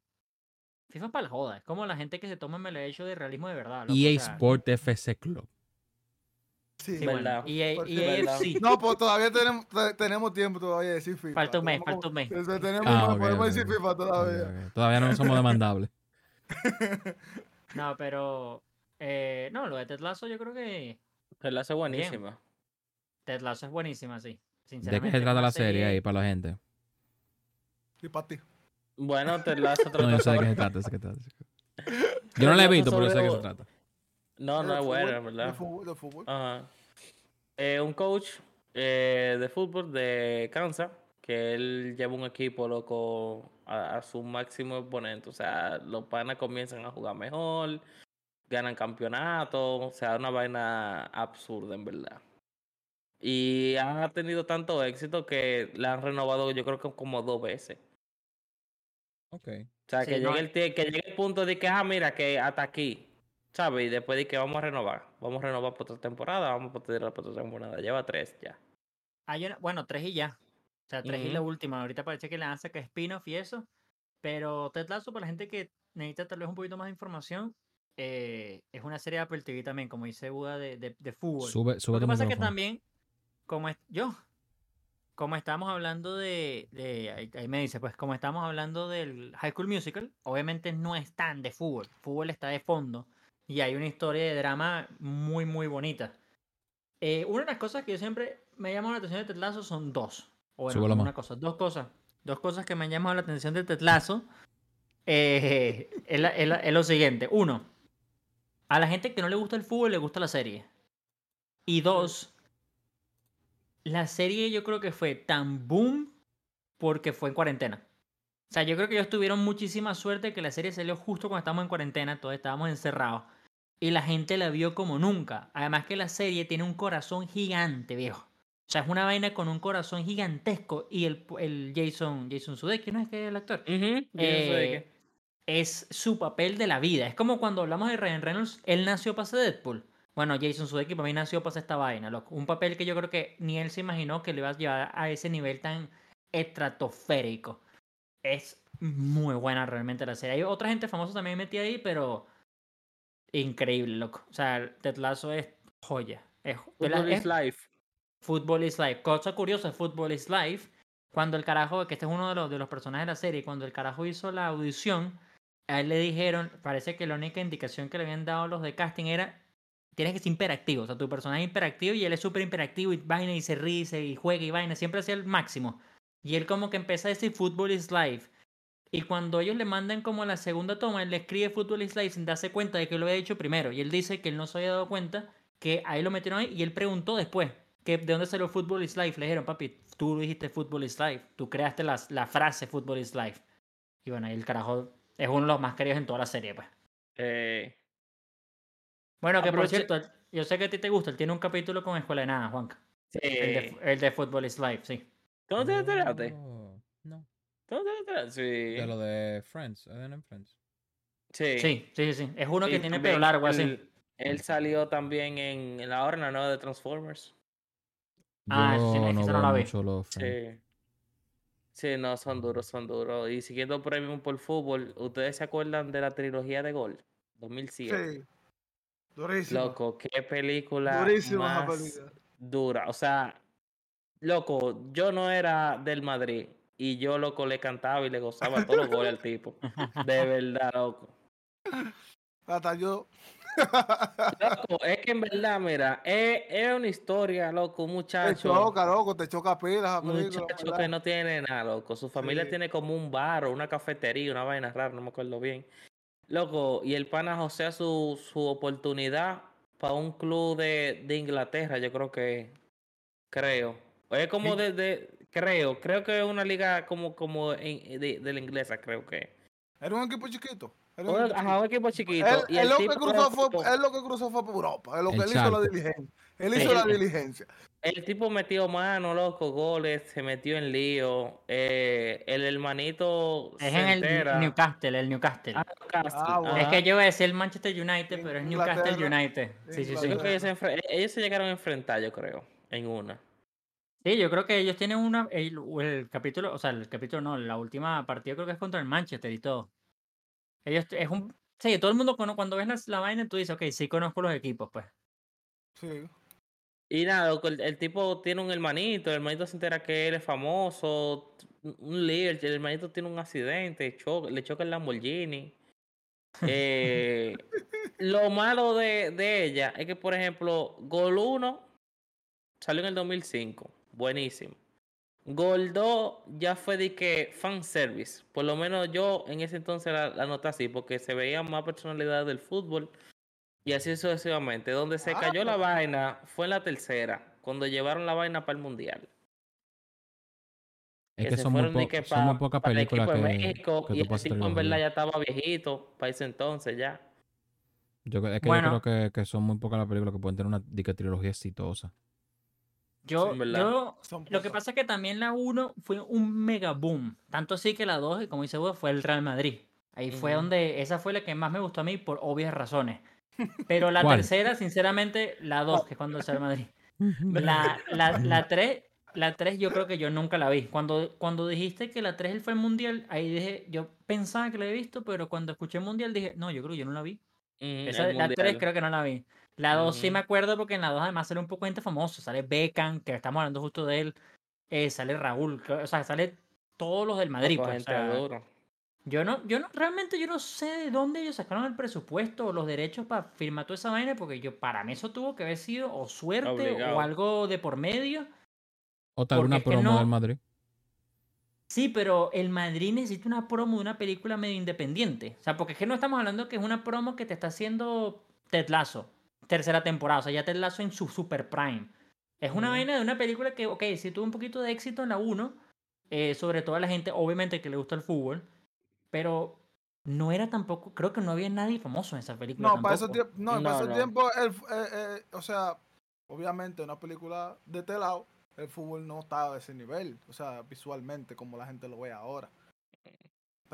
FIFA es para la joda. Es como la gente que se toma el hecho de realismo de verdad. loco, o EA sea, Sport FC Club. Sí. sí, Verdad. sí, verdad. EAFC. No, pues todavía tenemos, te- tenemos tiempo todavía de decir FIFA. Falta un mes, falta un mes. tenemos, Ah, no ok, podemos ok, decir. FIFA todavía. ok. Todavía no somos demandables. No, pero. eh, no, lo de Ted Lasso yo creo que. La hace buenísima. Ted Lasso es buenísima, sí. ¿De qué Sinceramente. se es trata la serie ahí para la gente? Y para ti. Bueno, te la hace No, yo sé de qué se trata. sé de qué trata. Yo no la he visto, pero yo sé de qué se trata. No, no es buena, ¿verdad? De fútbol. De fútbol. Ajá. Eh, un coach eh, de fútbol de Kansas, que él lleva un equipo loco a, a su máximo exponente. O sea, los panas comienzan a jugar mejor, ganan campeonatos, o sea, una vaina absurda en verdad. Y ha tenido tanto éxito que la han renovado yo creo que como dos veces. Ok. O sea, Sí, que, no, llegue el, que llegue el punto de que, ah, mira, que hasta aquí, ¿sabes? Y después de que vamos a renovar. Vamos a renovar por otra temporada, vamos a tirar por otra temporada. Lleva tres ya. Hay una- bueno, tres y ya. O sea, tres y la última. Ahorita parece que le han sacado spin-off y eso. Pero Ted Lasso, para la gente que necesita tal vez un poquito más de información, eh, es una serie de Apple TV también, como dice Buda, de, de, de fútbol. Sube, sube Lo que pasa es que también, como es, yo, como estamos hablando de, de ahí, ahí me dice, pues como estamos hablando del High School Musical, obviamente no es tan de fútbol, fútbol está de fondo y hay una historia de drama muy, muy bonita. Eh, una de las cosas que yo siempre me llamado la atención de Ted Lasso son dos. O bueno, una cosa, dos cosas. Dos cosas que me han llamado la atención de Ted Lasso. eh, es, la- es la- es lo siguiente. Uno, a la gente que no le gusta el fútbol le gusta la serie. Y dos, la serie yo creo que fue tan boom porque fue en cuarentena. O sea, yo creo que ellos tuvieron muchísima suerte que la serie salió justo cuando estábamos en cuarentena, todos estábamos encerrados. Y la gente la vio como nunca. Además que la serie tiene un corazón gigante, viejo. O sea, es una vaina con un corazón gigantesco. Y el, el Jason, Jason Sudeikis, ¿no es que es el actor? Qué. Eh, es su papel de la vida. Es como cuando hablamos de Ryan Reynolds, él nació para ser Deadpool. Bueno, Jason Sudeikis para mí nació para esta vaina, loco. Un papel que yo creo que ni él se imaginó que le iba a llevar a ese nivel tan estratosférico. Es muy buena realmente la serie. Hay otra gente famosa también metida ahí, pero increíble, loco. O sea, Ted Lasso es joya. Es, is life. Football is Life. Cosa curiosa, Football is Life. Cuando el carajo, que este es uno de los, de los personajes de la serie, cuando el carajo hizo la audición, a él le dijeron, parece que la única indicación que le habían dado los de casting era, tienes que ser imperactivo, o sea, tu personaje es imperactivo y él es súper imperactivo y vaina y se ríe y, se- y juega y vaina, siempre hacía el máximo. Y él como que empieza a decir Football is Life. Y cuando ellos le mandan como la segunda toma, él le escribe Football is Life sin darse cuenta de que lo había dicho primero. Y él dice que él no se había dado cuenta, que ahí lo metieron ahí y él preguntó después que de dónde salió Football is Life. Le dijeron, papi, tú dijiste Football is Life, tú creaste las- la frase Football is Life. Y bueno, ahí el carajo es uno de los más queridos en toda la serie, pues. Eh, Bueno, que por cierto, yo sé que a ti te gusta, él tiene un capítulo con Escuela de Nada, Juanca. El de, el de Football is Life, sí. ¿Tú no te enteraste? No, no. ¿Tú no te enteraste? Sí. De lo de Friends. ¿eh? en Friends. Sí. Sí, sí, sí. Es uno que tiene pelo largo así. Él, él salió también en, en la hora la nueva de Transformers. Ah, sí, no no la vi. los. Sí. Sí, no, son duros, son duros. Y siguiendo por ahí mismo por fútbol, ¿ustedes se acuerdan de la trilogía de Gol? 2007. Sí. Durísimo. Loco, qué película Durísima película. dura. O sea, loco, yo no era del Madrid y yo, loco, le cantaba y le gozaba todos los goles al tipo. De verdad, loco. Hasta yo. Loco, es que en verdad, mira, es, es una historia, loco, un Te muchacho. choca, loco, te choca pilas. muchacho que no tiene nada, loco. Su familia Sí. tiene como un bar o una cafetería, una vaina rara, no me acuerdo bien. Loco, y el pana josea su, su oportunidad para un club de, de Inglaterra, yo creo que, creo. Es como Sí. Creo, creo que es una liga como, como en- de, de la inglesa, creo que. Era un equipo chiquito. Era un Un- equipo Ajá, un equipo chiquito. Él, y él el lo que tipo- cruzó fue, él lo que cruzó fue por Europa. Es lo que El él hizo la diligencia. Él hizo la Sí. diligencia. El tipo metió mano, loco, goles, se metió en lío. eh, el hermanito Es se en el entera. Newcastle, el Newcastle. Ah, Newcastle, Ah, bueno. es que yo iba a decir el Manchester United, pero es Newcastle. United. Sí, sí, sí. Yo creo que ellos se, enfre- ellos se llegaron a enfrentar, yo creo, en una. Sí, yo creo que ellos tienen una. El, el capítulo, o sea, el capítulo no, la última partida creo que es contra el Manchester y todo. Ellos es un. Sí, todo el mundo cono- cuando ves la, la vaina tú dices, ok, sí conozco los equipos, pues. Sí. Y nada, el, el tipo tiene un hermanito, el hermanito se entera que él es famoso, un- líder, el hermanito tiene un accidente, cho- le choca el Lamborghini. Eh, lo malo de, de ella es que, por ejemplo, Gol 1 salió en el 2005, buenísimo. Gol 2 ya fue de que fanservice, por lo menos yo en ese entonces la, la noté así, porque se veía más personalidad del fútbol y así sucesivamente. Donde se Ah, cayó la vaina fue en la tercera, cuando llevaron la vaina para el mundial. Es que que se son muy, fueron que son muy pa- pocas películas de que, México, que y el tipo en verdad ya estaba viejito para ese entonces ya. Yo, es que Bueno. yo creo que, que son muy pocas las películas que pueden tener una trilogía exitosa. Yo, yo Lo que pasa es que también la 1 fue un mega boom. Tanto así que la 2, como dice vos, fue el Real Madrid. Ahí fue donde, esa fue la que más me gustó a mí por obvias razones. Pero la ¿Cuál? tercera, sinceramente, la 2, que es cuando es el Madrid. La, la, la 3, la 3 yo creo que yo nunca la vi. Cuando, cuando dijiste que la 3 fue el mundial, ahí dije, yo pensaba que la había visto, pero cuando escuché mundial dije, no, yo creo que yo no la vi. Mm, Esa, la 3 mundial. creo que no la vi. La 2 sí Ujú. me acuerdo porque en la 2 además sale un poco gente famosa. Sale Beckham, que estamos hablando justo de él. eh, sale Raúl, o sea, sale todos los del Madrid. Pues, o gente sea, duro. yo no, yo no, realmente yo no sé de dónde ellos sacaron el presupuesto o los derechos para firmar toda esa vaina, porque yo, para mí eso tuvo que haber sido o suerte Obligado. o algo de por medio. O tal una promo no- del Madrid. Sí, pero el Madrid necesita una promo de una película medio independiente. O sea, porque es que no estamos hablando que es una promo que te está haciendo Ted Lasso, tercera temporada. O sea, ya Ted Lasso en su super prime. Es una Ujú. vaina de una película que, ok, sí tuvo un poquito de éxito en la 1, eh, sobre todo a la gente, obviamente, que le gusta el fútbol, pero no era tampoco, creo que no había nadie famoso en esa película. No, para esos tampoco. tiempos, no, No, para esos no. tiempos, el, eh, eh, o sea, obviamente una película de este lado, el fútbol no estaba a ese nivel, o sea, visualmente como la gente lo ve ahora.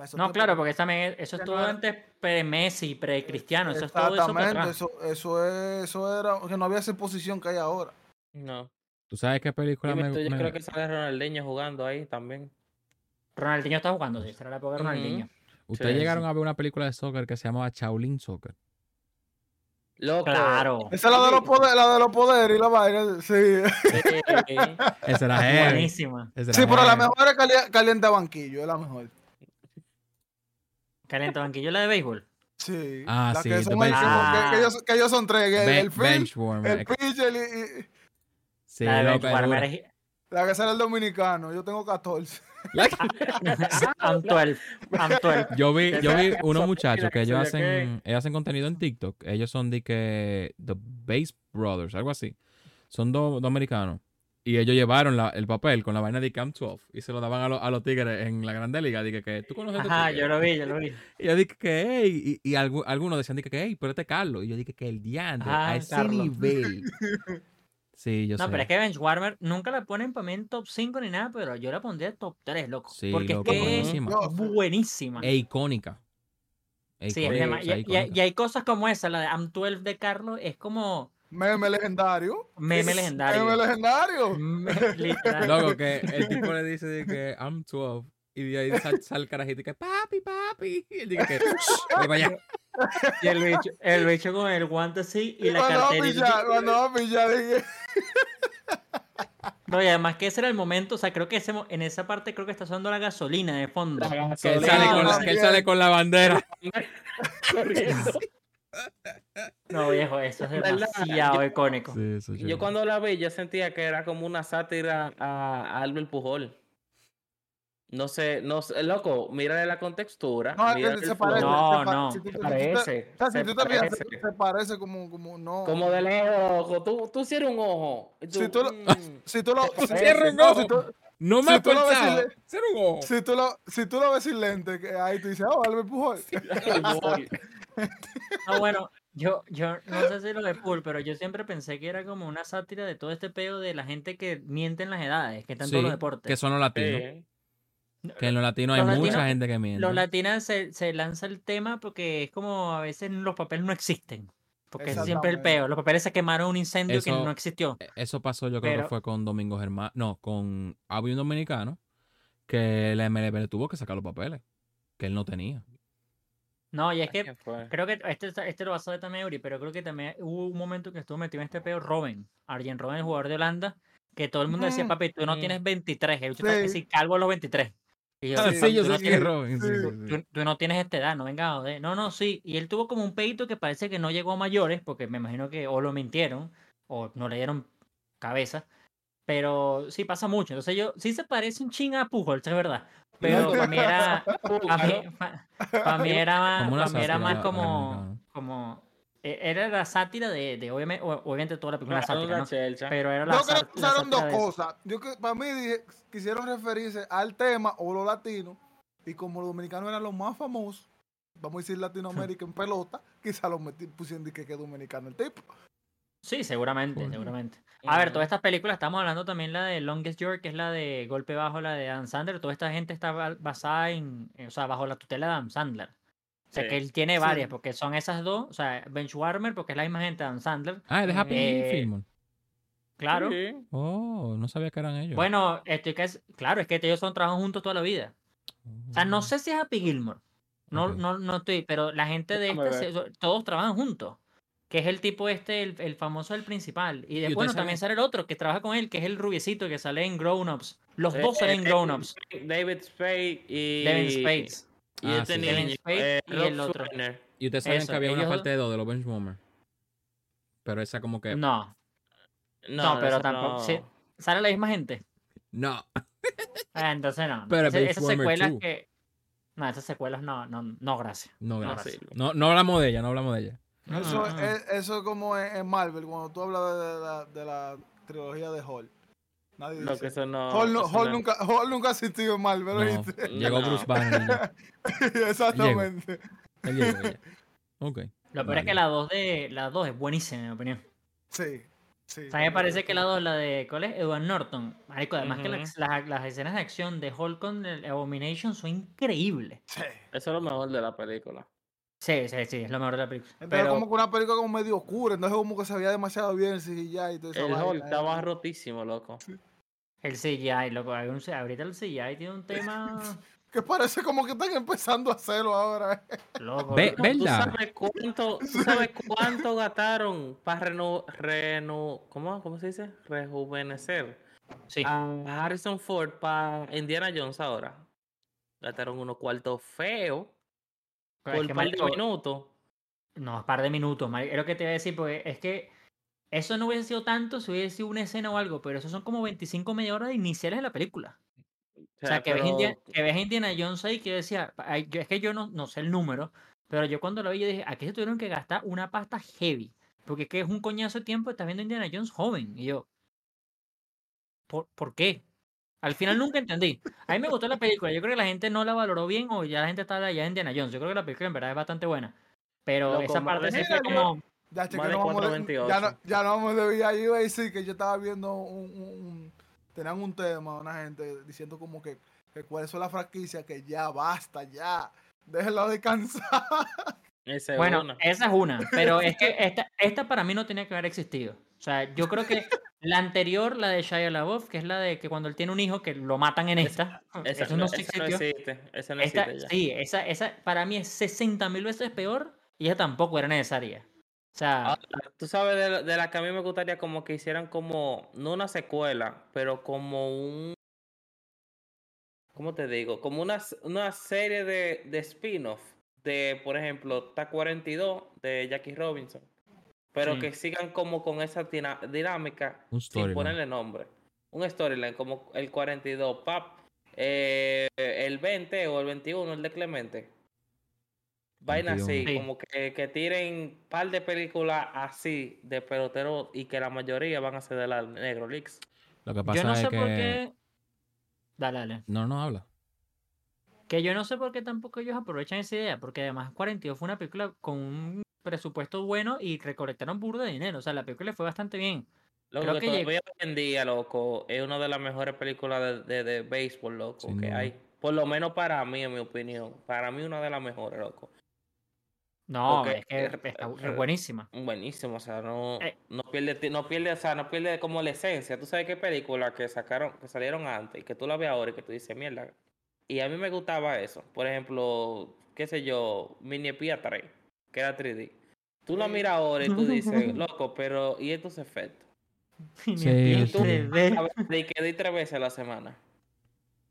No, tiempos, claro, porque también eso no era- antes pre-Messi, pre-Cristiano, eso es todo eso para eso, eso, es, eso era, que no había esa exposición que hay ahora. No. ¿Tú sabes qué película Dime me, tú, yo me- creo que sale Ronaldinho jugando ahí también. Ronaldinho está jugando, sí, será la época de. Ronaldinho. Ustedes Sí, llegaron sí. a ver una película de soccer que se llamaba Shaolin Soccer. Loco. Claro. Esa es la de los poderes, la de los poderes y la vaina, sí. Sí. Esa era. Buenísima. Esa era Sí, pero la mejor es cali- caliente banquillo, es la mejor. Caliente banquillo la de béisbol. Sí. Ah, la sí, que son el- Bench Warmer. que, que ellos, que ellos son tres, el, Be- el field, Benchwarmer. el pitcher y, y- Sí, la de Bench Warmer es- la que sale el dominicano. Yo tengo 14. I'm 12. I'm 12. Yo vi, yo vi unos muchachos que ellos hacen, ellos hacen contenido en TikTok. Ellos son de que The Base Brothers, algo así. Son dos dos americanos. Y ellos llevaron la- el papel con la vaina de Camp 12 y se lo daban a, los- a los tigres en la Grande Liga. Dije que tú conoces Ajá, tigres?" yo lo vi, yo lo vi. Y yo dije que, hey, y, y algu- algunos decían dije que, hey, pero este es Carlos. Y yo dije que el diante, Ah, a ese Carlos. nivel. Sí, yo No, sé. pero es que Benchwarmer nunca la ponen para mí en top 5 ni nada, pero yo la pondría top 3, loco. Sí, porque loco, es que buenísima. Es buenísima. E icónica. E Sí, es icónica, dema- o y, sea, y- icónica. y hay cosas como esa, la de I'm 12 de Carlos, es como Meme legendario. meme legendario. Meme legendario. Me- literal. Luego que el tipo le dice de que I'm 12 y de ahí sale sal el carajito y que papi, papi. Y él dice que "Shh, ve para allá. Y el bicho, el bicho con el guante así y la cuando va a cartera. y- pillar, cuando va a pillar, dije, No, y además que ese era el momento, o sea, creo que ese, en esa parte creo que está sonando la gasolina de fondo. La Que él, sale con la, que él sale con la bandera. No, viejo, eso es demasiado Yo- icónico. Sí, eso Yo cuando la vi, yo sentía que era como una sátira a, Albert Pujol. No sé, no sé, loco, mírale la contextura. No, se parece. No, no, se parece, si tú te fijas, se- parece como, como no. Como de lejos, ojo. Tú, tú cierras un ojo. tú, Si tú lo- mm, Si tú lo. si- Cierra un ojo. si tú- No me Si un ojo. Si tú lo, si tú lo ves sin lente, que ahí tú dices, oh, Albert Pujol. Voy. No, bueno, yo, yo no sé si lo de Pool, pero yo siempre pensé que era como una sátira de todo este peo de la gente que miente en las edades, que está en todos los deportes. que son los latinos. Que en los latinos hay mucha gente que miente. Los latinos se, se lanza el tema porque es como a veces los papeles no existen. Porque es siempre el peo. Los papeles se quemaron en un incendio que no existió. E- Eso pasó, yo creo que fue con Domingo Germán. No, con había un dominicano que la MLB le tuvo que sacar los papeles. Que él no tenía. No, y es ¿A que fue? creo que este, este lo va a saber también Uri, pero creo que también hubo un momento que estuvo metido en este peo Robin. Arjen Robben, el jugador de Holanda, que todo el mundo decía, Mm, papi, tú no tienes 23. El que Sí. sí, calvo a los 23. Y yo, Ah, Sí, yo "Tú no que tienes- Robin. sí, tú, tú no tienes esta edad, no venga a joder. No, no, sí. Y él tuvo como un peito que parece que no llegó a mayores, porque me imagino que o lo mintieron, o no le dieron cabeza. Pero sí pasa mucho. Entonces yo, sí se parece un ching a Pujols, es verdad. Pero para mí era, para mí, era más, Como una pa' mí era más como, como, e- era la sátira de, de obviamente, obviamente toda la película Claro, sátira, ¿no? Pero era la, Yo creo que usaron dos cosas. Yo que para mí dije, quisieron referirse al tema o los latinos. Y como los dominicanos eran los más famosos, vamos a decir Latinoamérica en pelota, quizá los metí, pusieron de que que es dominicano el tipo. Sí, seguramente, seguramente. A ver, todas estas películas, estamos hablando también la de Longest Yard, que es la de Golpe Bajo, la de Adam Sandler. Toda esta gente está ba- basada en, en- o sea, bajo la tutela de Adam Sandler. O sea, Sí. que él tiene Sí. varias, porque son esas dos, o sea, Benchwarmer, porque es la misma gente de Adam Sandler. Ah, de Happy Eh. Claro. Sí. Oh, no sabía que eran ellos. Bueno, estoy que es, claro, es que ellos son trabajan juntos toda la vida. O sea, no sé si es Happy Gilmore. No, no, no estoy, pero la gente de Déjame este, se- todos trabajan juntos. Que es el tipo este, el, el famoso, el principal. Y después, bueno, también sale el otro que trabaja con él, que es el rubiecito que sale en Grown Ups. Los Eh, dos salen en eh, Grown Ups. David Spade y. Spades. Y Ah, este sí. niño, Devin Spade eh, y Rob el otro. Y ustedes saben Eso, que había una parte de dos de los Benchwarmer. Pero esa como que. No, No, no, pero tampoco. no. sí, ¿Sale la misma gente? No. Ah, entonces no. Pero Ese- esas secuelas two. que. No, esas secuelas no, no, no, gracias. No, No, gracias. No, no hablamos de ella, no hablamos de ella. Eso, Mm, mm, mm. es, eso es como en, Marvel, cuando tú hablas de la, de la trilogía de Hall. Nadie Lo dice. que eso no. Hall, no- eso Hall no- nunca, Hall nunca ha asistido en Marvel, No, ¿oíste? llegó No. Bruce Banner. Exactamente. Él llegó ya. Ok. Lo peor es que la 2 de la 2 es buenísima, en mi opinión. Sí, sí. O sea, me parece que la 2, la de. ¿Cuál es? Edward Norton. Marico, además que las- las escenas de acción de Hulk con el Abomination son increíbles. Sí. Eso es lo mejor de la película. Sí, sí, sí, es lo mejor de la película. Entonces Pero, como que una película como medio oscura, entonces como que se veía demasiado bien el CGI y todo eso. El Hulk estaba rotísimo, loco. el CGI, loco, hay un- ahorita el CGI tiene un tema. Que parece como que están empezando a hacerlo ahora. Loco. Ve- loco. ve- ¿Tú ¿Verdad? sabes cuánto, tú sabes cuánto gastaron para reno, reno, ¿cómo, ¿cómo se dice? Rejuvenecer Sí. a Harrison Ford para Indiana Jones ahora? Gastaron unos cuartos feos Pero por es que, un par de minutos. No, es par de minutos. Es lo que te iba a decir, porque es que eso no hubiese sido tanto si hubiese sido una escena o algo, pero eso son como 25 media hora de iniciales de la película. O sea, que, ves India- pero- que ves a Indiana Jones ahí que yo decía, es que yo no, no sé el número, pero yo cuando lo vi yo dije, aquí se tuvieron que gastar una pasta heavy, porque es que es un coñazo de tiempo, estás viendo a Indiana Jones joven, y yo, ¿por, ¿por qué? Al final nunca entendí. A mí me gustó la película, yo creo que la gente no la valoró bien o ya la gente está ya en Indiana Jones, yo creo que la película en verdad es bastante buena, pero Loco, esa parte sí fue como... Ya, che, que no vamos de, 4.28. ya, no, ya no vamos de VI, yo iba a decir que yo estaba viendo un, un- un- tenían un tema, una gente diciendo como que, que cuáles son las franquicias, que ya basta, ya, déjenlo descansar. Esa es Bueno, una. esa es una, pero es que esta, esta para mí no tenía que haber existido. O sea, yo creo que la anterior, la de Shia LaBeouf, que es la de que cuando él tiene un hijo que lo matan en esta, Esa, eso no, esa no existe. Esa no Esta- existe ya. sí, esa, esa para mí es 60 mil veces peor y esa tampoco era necesaria. O sea, Ahora, Tú sabes de, la- de la que a mí me gustaría como que hicieran como, no una secuela, pero como un, ¿cómo te digo? Como una, una serie de, de spin-off de, por ejemplo, T42 de Jackie Robinson. Pero Sí. que sigan como con esa dinámica Un sin ponerle nombre. Un storyline como el 42, pap, eh, el 20 o el 21, el de Clemente. Vaina así, 21. Sí. como que, que tiren par de películas así de pelotero y que la mayoría van a ser de la Negro Leaks. Lo que pasa yo no es sé que por qué. Dale, dale. No, no habla. Que yo no sé por qué tampoco ellos aprovechan esa idea, porque además 42 fue una película con un presupuesto bueno y recolectaron burro de dinero. O sea, la película le fue bastante bien. Creo que que todavía hoy en día, loco, es una de las mejores películas de, de, de béisbol, loco, Sin que duda. hay. Por lo menos para mí, en mi opinión. Para mí, una de las mejores, loco. No, Porque es que es- está- es- es buenísima. Buenísimo, o sea, no, Eh. no pierde, no pierde, o sea, no pierde como la esencia. Tú sabes qué películas que sacaron, que salieron antes y que tú la ves ahora y que tú dices, mierda. Y a mí me gustaba eso. Por ejemplo, qué sé yo, Mini Espía 3, que era 3D. Tú la miras ahora y tú dices, loco, pero ¿y estos efectos? Sí, Y tú de que di tres veces a la semana.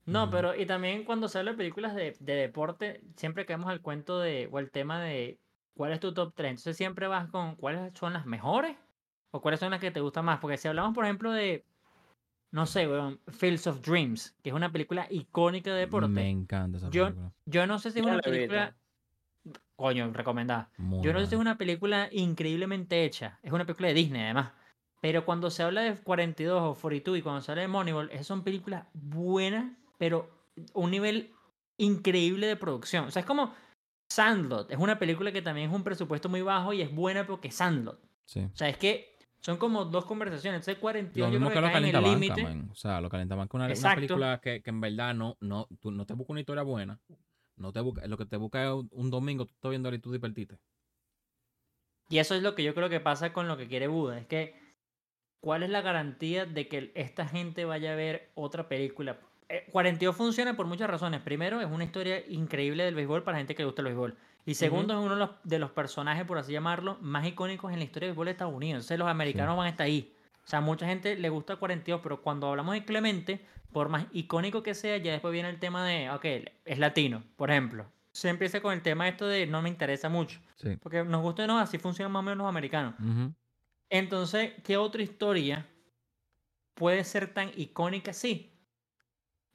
No, Ujú. pero y también cuando se habla de películas de, de deporte, siempre quedamos al cuento de, o el tema de cuál es tu top 3. Entonces siempre vas con cuáles son las mejores o cuáles son las que te gustan más. Porque si hablamos, por ejemplo, de, no sé, weón, Fields of Dreams, que es una película icónica de deporte. Me encanta esa Yo- película. Yo no sé si es Yo una película... Coño, recomendada. Muy Yo no sé es una película increíblemente hecha. Es una película de Disney, además. Pero cuando se habla de 42 o 42 y cuando se habla de Moneyball, esas son películas buenas, pero un nivel increíble de producción. O sea, es como Sandlot. Es una película que también es un presupuesto muy bajo y es buena porque es Sandlot. Sí. O sea, es que son como dos conversaciones. Entonces, 42 Lo yo mismo creo que que lo calienta banca, límite. man. O sea, lo calienta banca una, una película que, que en verdad no, no, tú no te busca una historia buena. No te busca, lo que te busca es un, domingo, tú estás viendo y tú divertiste. Y eso es lo que yo creo que pasa con lo que quiere Buda. Es que, ¿cuál es la garantía de que esta gente vaya a ver otra película? Eh, 42 funciona por muchas razones. Primero, es una historia increíble del béisbol para gente que le gusta el béisbol. Y segundo, es uno de los, de los personajes, por así llamarlo, más icónicos en la historia del béisbol de Estados Unidos. Entonces, los americanos van a estar ahí. O sea, mucha gente le gusta 42, pero cuando hablamos de Clemente, por más icónico que sea, ya después viene el tema de, ok, es latino, por ejemplo. Se empieza con el tema esto de no me interesa mucho. Sí. Porque nos gusta o no, así funcionan más o menos los americanos. Ujú. Entonces, ¿qué otra historia puede ser tan icónica así?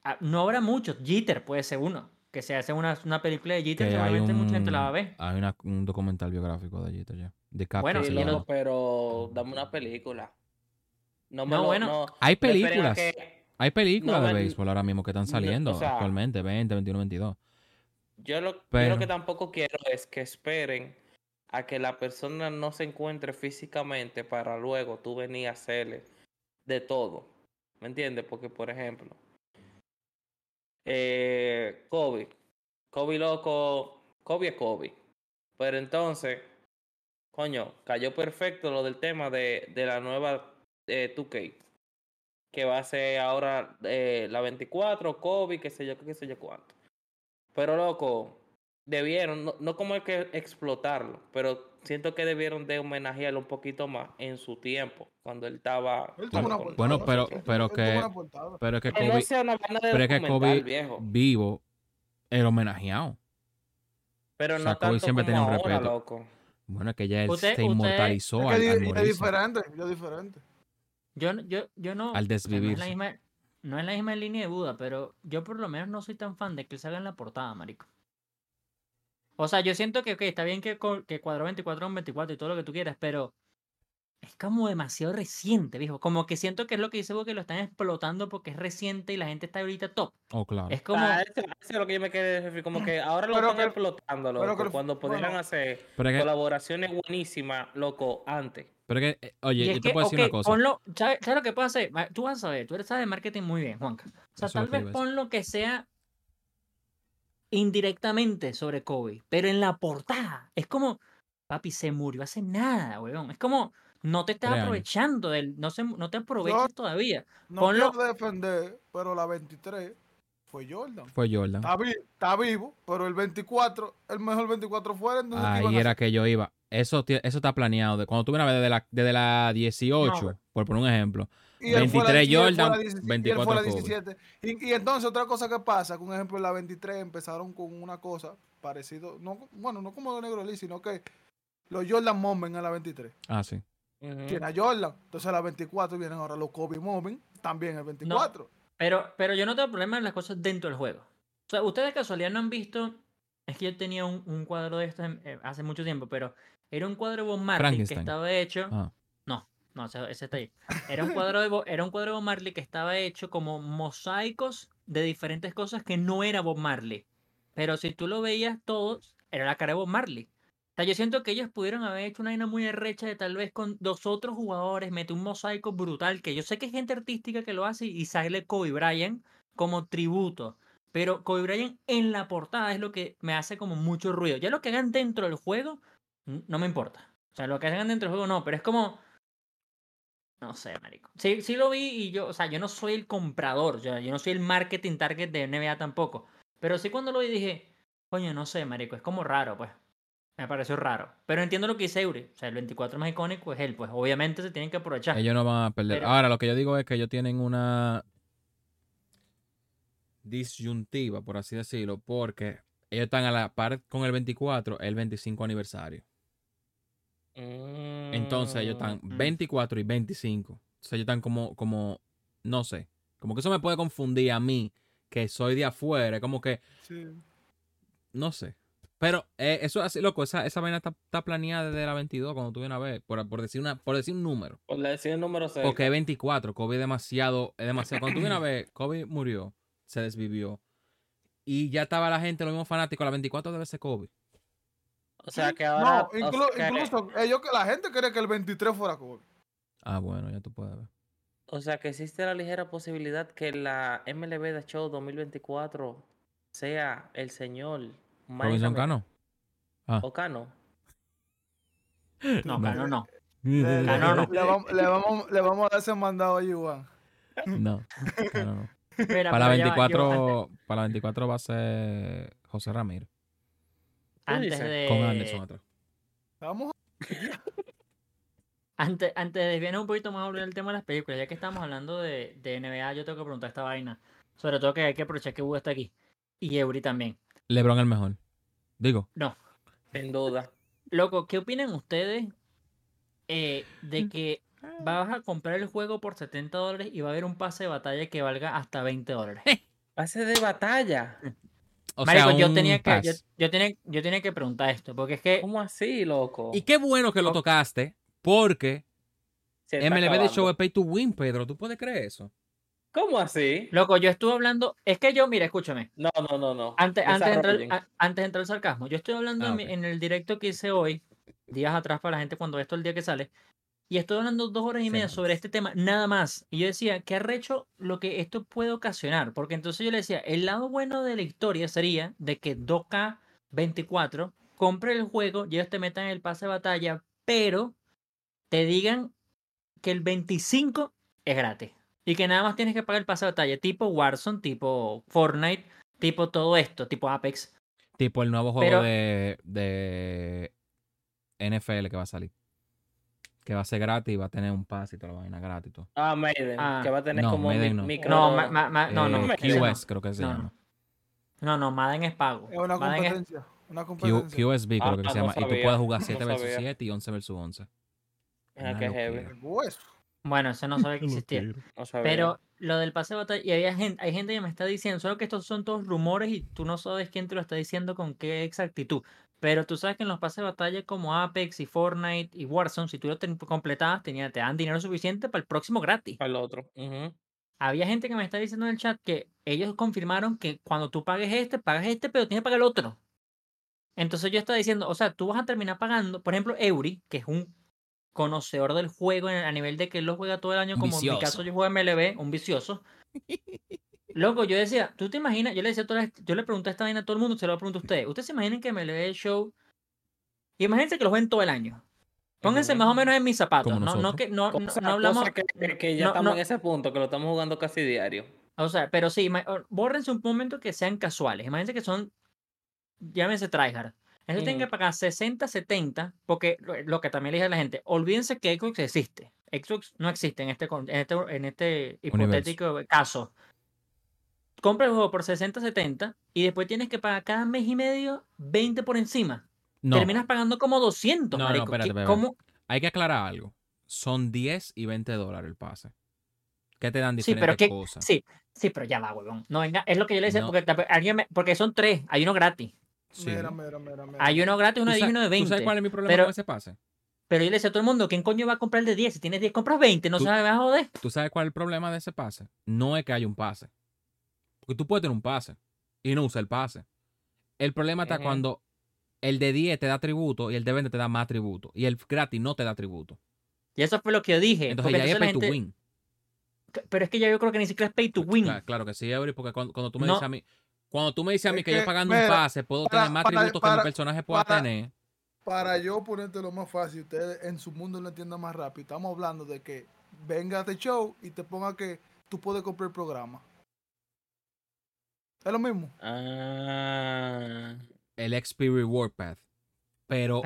Ah, no habrá muchos. Jeter puede ser uno. Que se hace una, una película de Jeter, Que seguramente mucha gente la va a un, ver. hay una- un documental biográfico de Jeter ya. De Capra Bueno, Sí, pero dame una película. No, me No, lo- bueno. no- Hay películas. que- Hay películas No, de ven- béisbol ahora mismo que están saliendo o sea- actualmente, 20, 21, 22. Yo lo, yo Pero- lo que tampoco quiero es que esperen a que la persona no se encuentre físicamente para luego tú venir a hacerle de todo. ¿Me entiendes? Porque, por ejemplo, eh, Kobe. Kobe loco. Kobe es Kobe. Pero entonces, coño, cayó perfecto lo del tema de, de la nueva eh, 2K. Que va a ser ahora eh, la 24, Kobe, qué sé yo, qué sé yo cuánto. Pero loco, debieron, no, no como hay que explotarlo, pero siento que debieron de homenajearlo un poquito más en su tiempo, cuando él estaba... Él tuvo una con- portada, Bueno, ¿no? pero- pero que- una portada. Pero es que no Kobe, de pero es que Kobe viejo. vivo era homenajeado. Pero o no sea, Kobe tanto siempre como tenía un ahora, respeto. loco. Bueno, es que ya él Usted- se usted- inmortalizó Es, al, que al es, diferente, es diferente. Yo, no- yo, yo no. Al sea, no es la desvivirse. misma- no es la misma línea de Buda, pero yo por lo menos no soy tan fan de que salga en la portada, marico. O sea, yo siento que ok, está bien que, que cuadro 24 es un 24 y todo lo que tú quieras, pero es como demasiado reciente, viejo. Como que siento que es lo que dice Buda, que lo están explotando porque es reciente y la gente está ahorita top. Oh, claro. Es como. Ah, eso, eso es lo que yo me quedé como que ahora lo Pero están que- explotando, pero que- cuando pudieran bueno. hacer Pero es que, colaboraciones buenísimas, loco, antes. pero es que, eh, oye, yo te que, puedo decir una cosa. ponlo, ¿sabes, sabes lo que puedo hacer? Tú vas a saber, tú eres sabes de marketing muy bien, Juanca. O sea, Eso tal lo vez decir. ponlo que sea indirectamente sobre Kobe, pero en la portada es como, papi, se murió hace nada, weón. Es como, no te estás años. aprovechando del, no, se, no te aprovechas todavía. No Ponlo- quiero defender, pero la 23 fue Jordan. Fue Jordan. Está, vi- está vivo, pero el 24, el mejor 24 fuera. entonces, ¿qué iban Ahí era que yo iba. Eso, eso está planeado. Cuando tú vienes desde la, desde la 18, No, por poner un ejemplo. Y él fue la 23 y él fue Jordan, la 17, y él 24 fue la Kobe. 17. Y, y entonces otra cosa que pasa, un ejemplo en la 23 empezaron con una cosa parecido, no, bueno, no como de Negro Lee, sino que los Jordan Moment en la 23. Ah, sí. Ujú. Tiene a Jordan. Entonces a la 24 vienen ahora los Kobe Moment, también el 24. Pero, pero yo no tengo problema en las cosas dentro del juego. O sea, ustedes de casualidad no han visto. Es que yo tenía un, un cuadro de estos en- eh, hace mucho tiempo, pero era un cuadro de Bob Marley que estaba hecho. Ah. No, no, ese, ese está ahí. Era un cuadro de Bo- era un cuadro de Bob Marley que estaba hecho como mosaicos de diferentes cosas que no era Bob Marley. Pero si tú lo veías todos, era la cara de Bob Marley. O sea, yo siento que ellos pudieron haber hecho una vaina muy arrecha de tal vez con dos otros jugadores, mete un mosaico brutal, que yo sé que hay gente artística que lo hace y sale Kobe Bryant como tributo. Pero Kobe Bryant en la portada es lo que me hace como mucho ruido. Ya lo que hagan dentro del juego, no me importa. O sea, lo que hagan dentro del juego no, pero es como... No sé, marico. Sí, sí lo vi y yo, o sea, yo no soy el comprador, yo, yo no soy el marketing target de NBA tampoco. Pero sí cuando lo vi dije, coño, no sé, marico, es como raro, pues. Me pareció raro. Pero entiendo lo que dice Eury. O sea, el 24 más icónico es él, pues obviamente se tienen que aprovechar. Ellos no van a perder. Pero- Ahora, lo que yo digo es que ellos tienen una disyuntiva, por así decirlo, porque ellos están a la par con el 24, el 25 aniversario. Entonces ellos están Mm. 24 y 25. Entonces ellos están como, como, no sé, como que eso me puede confundir a mí, que soy de afuera, como que, Sí. no sé. Pero eh, eso es así, loco, esa, esa vaina está, está planeada desde la 22, cuando tú vienes a ver, por, por decir una, por decir un número. Por decir el número 6. Porque es 24, Kobe es demasiado, es demasiado. Cuando tú vienes a ver, Kobe murió, se desvivió. Y ya estaba la gente, los mismos fanáticos, la 24 debe ser Kobe. O sea que ahora. No, o inclu- que- incluso ellos que la gente cree que el 23 fuera Kobe. Ah, bueno, ya tú puedes ver. O sea que existe la ligera posibilidad que la MLB The Show 2024 sea el señor Robinson Cano. Cano. Ocano. No, Cano no. Cano no. le vamos, le, vamos, le vamos a dar ese mandado a Yuan. No, Cano no. Mira, Para la pero ya va, yo 24, para la 24 va a ser José Ramírez. antes, de, Con Anderson atrás. Vamos Antes, antes de desviarnos un poquito más a hablar del tema de las películas, ya que estamos hablando de, de NBA, yo tengo que preguntar esta vaina. Sobre todo que hay que aprovechar que Hugo está aquí. Y Eury también. LeBron el mejor. Digo, No. Sin duda. Loco, ¿qué opinan ustedes eh, de que vas a comprar el juego por 70 dólares y va a haber un pase de batalla que valga hasta 20 dólares? Pase de batalla. o Marico, sea, yo tenía que yo, tenía yo tenía que preguntar esto, porque es que ¿Cómo así, loco? Y qué bueno que lo tocaste, porque MLB de. Show es pay to win, Pedro. ¿Tú puedes creer eso? ¿Cómo así? loco, yo estuve hablando, es que yo, mira, escúchame, No, no, no, no. Antes, antes, de entrar, a- antes de entrar al sarcasmo, yo estoy hablando Ah, en, el directo que hice hoy, días atrás para la gente cuando esto el día que sale, y estoy hablando dos horas y media sobre este tema, nada más. Y yo decía, qué arrecho lo que esto puede ocasionar, porque entonces yo le decía, el lado bueno de la historia sería de que 2K24 compre el juego y ellos te metan el pase de batalla, pero te digan que el 25 es gratis. Y que nada más tienes que pagar el pase de batalla, tipo Warzone, tipo Fortnite, tipo todo esto, tipo Apex. Tipo el nuevo juego Pero- de, de NFL que va a salir. Que va a ser gratis y va a tener un pase y toda la vaina gratis. y todo. Ah, Maiden. Ah. Que va a tener No, como Maiden mi- no. micro. No, ma- ma- ma- no, no, Eh, no. QS creo que se llama. No, no, Madden es pago. Es una Madden es- competencia. Una Q- competencia. QSB creo Ah, que no se llama. y tú puedes jugar no 7 vs sabía. 7 y 11 vs 11. Ah, Una qué heavy. hueso. Bueno, eso no sabe que existía. No sabía. Pero lo del pase de batalla, y había gente, hay gente que me está diciendo, solo que estos son todos rumores y tú no sabes quién te lo está diciendo con qué exactitud. Pero tú sabes que en los pases de batalla como Apex y Fortnite y Warzone, si tú lo ten- completabas, tenía, te dan dinero suficiente para el próximo gratis. Para el otro. Había gente que me está diciendo en el chat que ellos confirmaron que cuando tú pagues este, pagas este, pero tienes que pagar el otro. Entonces yo estaba diciendo, o sea, tú vas a terminar pagando, por ejemplo, Eury, que es un conocedor del juego a nivel de que él lo juega todo el año, como en mi caso vicioso. yo juego MLB, un vicioso. Loco, yo decía, ¿tú te imaginas? Yo le decía a toda la- yo le pregunté esta vaina a todo el mundo, se lo pregunto a ustedes. ¿Ustedes se imaginan que MLB el show? Imagínense que lo ven todo el año. Pónganse más o menos en mis zapatos. No, no, que, no, no, Cosa- no hablamos. que, que- ya no- estamos no- en ese punto, que lo estamos jugando casi diario. O sea, pero sí, bórrense un momento que sean casuales. Imagínense que son, llámense tryhard. Entonces tienen que Ujú. pagar 60, 70, porque lo, lo que también le dije a la gente, olvídense que Xbox existe. Xbox no existe en este, en este, en este hipotético caso. Compra el juego por 60, 70 y después tienes que pagar cada mes y medio 20 por encima. No, Terminas pagando como 200, No, no, marico. espérate, ¿Qué- espérate. ¿Cómo? hay que aclarar algo. Son 10 y 20 dólares el pase. ¿Qué te dan Sí, diferentes pero ¿qué- cosas? Sí, sí, pero ya va, huevón. No, venga, es lo que yo le decía, No. porque, porque son tres, hay uno gratis. Sí. Mira, mira, mira, mira. Hay uno gratis, ¿Tú uno de 10 y sabes- uno de ¿Tú 20. sabes cuál es mi problema pero- con ese pase? Pero yo le decía a todo el mundo, ¿quién coño va a comprar el de 10? Si tienes 10, compras 20, no Tú- se me va a joder. ¿Tú sabes cuál es el problema de ese pase? No es que haya un pase. Porque tú puedes tener un pase y no usar el pase. El problema está Ujú. cuando el de 10 te da tributo y el de 20 te da más tributo. Y el gratis no te da tributo. Y eso fue lo que yo dije. Entonces ya es pay to gente- win. Pero es que ya yo creo que ni siquiera es pay to win. Claro, claro que sí, Eury, porque cuando, cuando tú me No. dices a mí, cuando tú me dices a mí Es que, yo que, pagando un pase puedo para- tener más para- tributos que mi para- personaje pueda para- tener. Para yo ponerte lo más fácil, ustedes en su mundo lo entiendan más rápido. Estamos hablando de que venga a este show y te ponga que tú puedes comprar el programa. Es lo mismo. Ah. El XP Reward Path. Pero,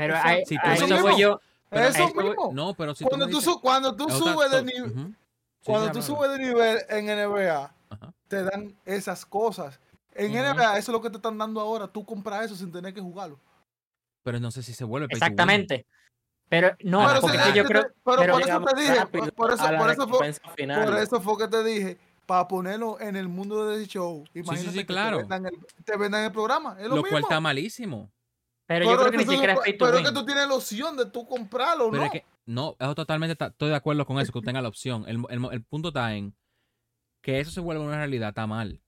si tú eso dices- voy yo. pero Eso mismo. no, pero si tú cuando, me tú, dices- su- cuando tú subes de nivel. Sí, cuando sí, tú subes de nivel en NBA, te dan esas cosas. En. NBA, eso es lo que te están dando ahora. Tú compras eso sin tener que jugarlo. Pero no sé si se vuelve. Exactamente. Pero no, pero porque si- es que yo te- creo. pero pero- por eso te dije, rápido por eso, por eso fue, por eso fue que te dije, para ponerlo en el mundo del show. Imagínate sí, que claro. te, vendan el, te vendan el programa. Es lo, Lo mismo. cual está malísimo. Pero yo creo que ni tú- siquiera es pay to pero win. es que tú tienes la opción de tú comprarlo, Pero ¿no? es que, no, yo totalmente ta- estoy de acuerdo con eso, que tú tengas la opción. El, el- el punto está en que eso se vuelve una realidad, está mal.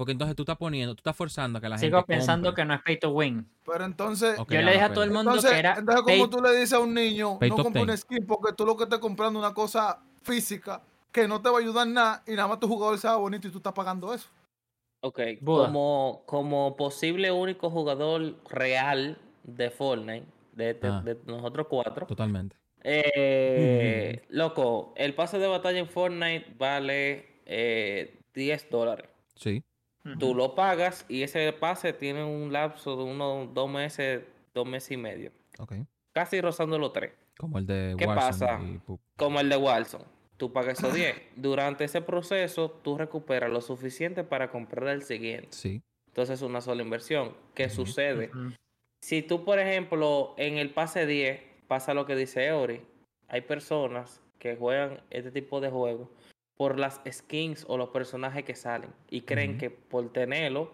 Porque entonces tú estás poniendo, tú estás forzando a que la Sigo gente pensando compre. que no es pay to win. Pero entonces, Yo le dije a todo el mundo entonces, que era entonces como tú le dices a un niño, Pay no top compres un 10. skin porque tú lo que estás comprando es una cosa física que no te va a ayudar en nada y nada más tu jugador sea bonito y tú estás pagando eso. Ok, Buda. como, como posible único jugador real de Fortnite, de, este- Ah. de nosotros cuatro, Totalmente. eh, loco, el pase de batalla en Fortnite vale eh, 10 dólares. Sí. Tú lo pagas y ese pase tiene un lapso de unos dos meses, dos meses y medio. Casi rozando los tres. Como el de ¿Qué pasa? y. Como el de Walson. Tú pagas esos 10. Durante ese proceso, tú recuperas lo suficiente para comprar el siguiente. Sí. Entonces es una sola inversión. ¿Qué sucede? Si tú, por ejemplo, en el pase 10 pasa lo que dice Eury, hay personas que juegan este tipo de juegos por las skins o los personajes que salen y creen que por tenerlo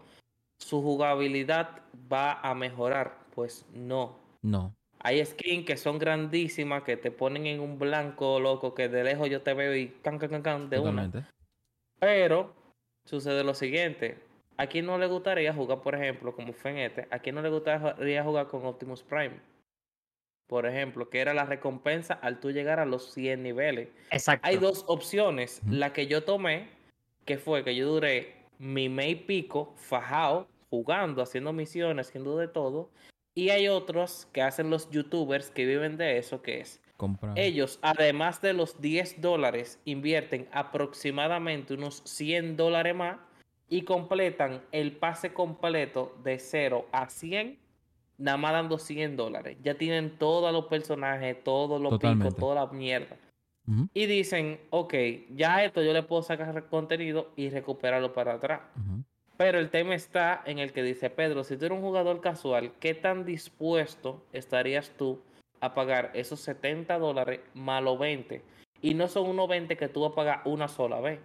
su jugabilidad va a mejorar. Pues no. No. Hay skins que son grandísimas que te ponen en un blanco loco que de lejos yo te veo y can can can, can de una. Totalmente. Pero sucede lo siguiente. ¿A quién no le gustaría jugar, por ejemplo, como fue en este? ¿A quién no le gustaría jugar con Optimus Prime? Por ejemplo, que era la recompensa al tú llegar a los 100 niveles. Exacto. Hay dos opciones. La que yo tomé, que fue que yo duré mi mes y pico fajado, jugando, haciendo misiones, haciendo de todo. Y hay otros que hacen los youtubers que viven de eso, que es Compra. ellos, además de los 10 dólares, invierten aproximadamente unos 100 dólares más y completan el pase completo de 0 a 100, nada más dando 100 dólares. Ya tienen todos los personajes, todos los Totalmente. picos, toda la mierda. Y dicen, ok, ya esto yo le puedo sacar contenido y recuperarlo para atrás. Pero el tema está en el que dice Pedro, si tú eres un jugador casual, ¿qué tan dispuesto estarías tú a pagar esos 70 dólares más los 20? Y no son unos 20 que tú vas a pagar una sola vez,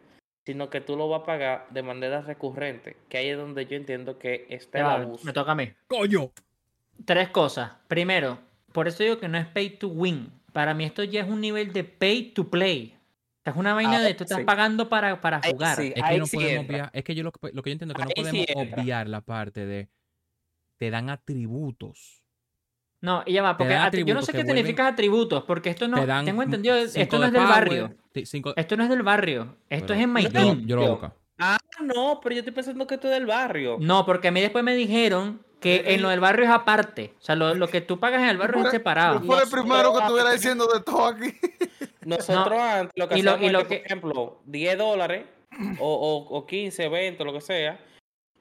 sino que tú lo vas a pagar de manera recurrente, que ahí es donde yo entiendo que está el abuso. me toca a mí. ¡Coño! Tres cosas. Primero, por eso digo que no es pay to win. Para mí esto ya es un nivel de pay to play. Es una vaina Ahora de tú estás sí. pagando para, para jugar. sí. Es que no sí podemos entra. obviar. Es que yo lo, que- lo que yo entiendo es que no podemos obviar la parte de. Te dan atributos. No, y ya va, porque yo no sé qué significa atributos, porque esto no, te dan. tengo entendido, cinco esto no de es del barrio. Esto no es del barrio, esto pero es en My yo, Team. lo-. Ah, no, pero yo estoy pensando que esto es del barrio. No, porque a mí después me dijeron que en lo del barrio es aparte. O sea, lo, lo que tú pagas en el barrio es separado. Fue el Nosotros- primero que estuviera diciendo de todo aquí. Nosotros antes lo que y lo- hacíamos y es lo que, que- por ejemplo, 10 dólares o, o, o 15, 20, lo que sea,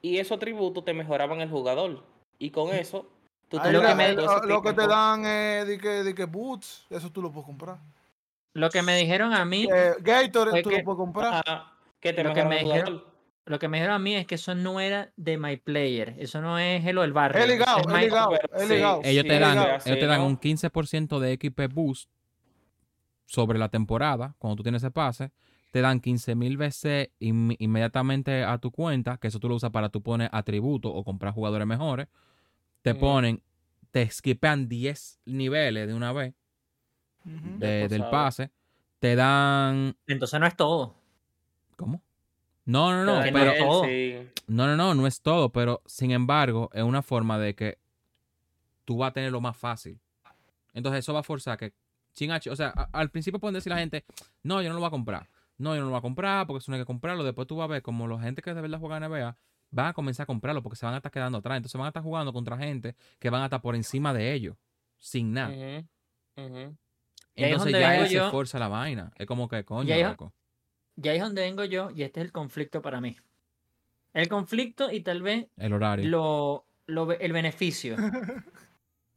y esos tributos te mejoraban el jugador. Y con eso, tú Ahí lo que me- lo, lo que te dan es de que, de que boots, eso tú lo puedes comprar. Lo que me dijeron a mí, Eh, Fue tú que- lo puedes comprar. Ajá, que te Lo que me dijeron- jugador. Lo que me dijeron a mí es que eso no era de My Player. Eso no es lo del barrio. Eso ligado, es My- ligado, sí. Ellos Sí, te dan, ligado, ellos te dan ¿no? un 15% de XP boost sobre la temporada, cuando tú tienes ese pase. Te dan 15.000 veces inm- inmediatamente a tu cuenta, que eso tú lo usas para tú poner atributos o comprar jugadores mejores. Te ponen, te skipean 10 niveles de una vez de- del pase. Te dan. Entonces no es todo. ¿Cómo? No, no, no, pero no es todo. sí. No, no, no, no es todo, pero sin embargo, es una forma de que tú vas a tener lo más fácil. Entonces, eso va a forzar que H, o sea, a- al principio pueden decir la gente, no, yo no lo voy a comprar. No, yo no lo voy a comprar porque eso no hay que comprarlo. Después tú vas a ver como la gente que de verdad juega NBA van a comenzar a comprarlo porque se van a estar quedando atrás. Entonces van a estar jugando contra gente que van a estar por encima de ellos, sin nada. Entonces ya se yo- fuerza la vaina. Es como que, coño, loco. Y ahí es donde vengo yo, y este es el conflicto para mí. El conflicto y tal vez El horario. lo, lo be- el beneficio.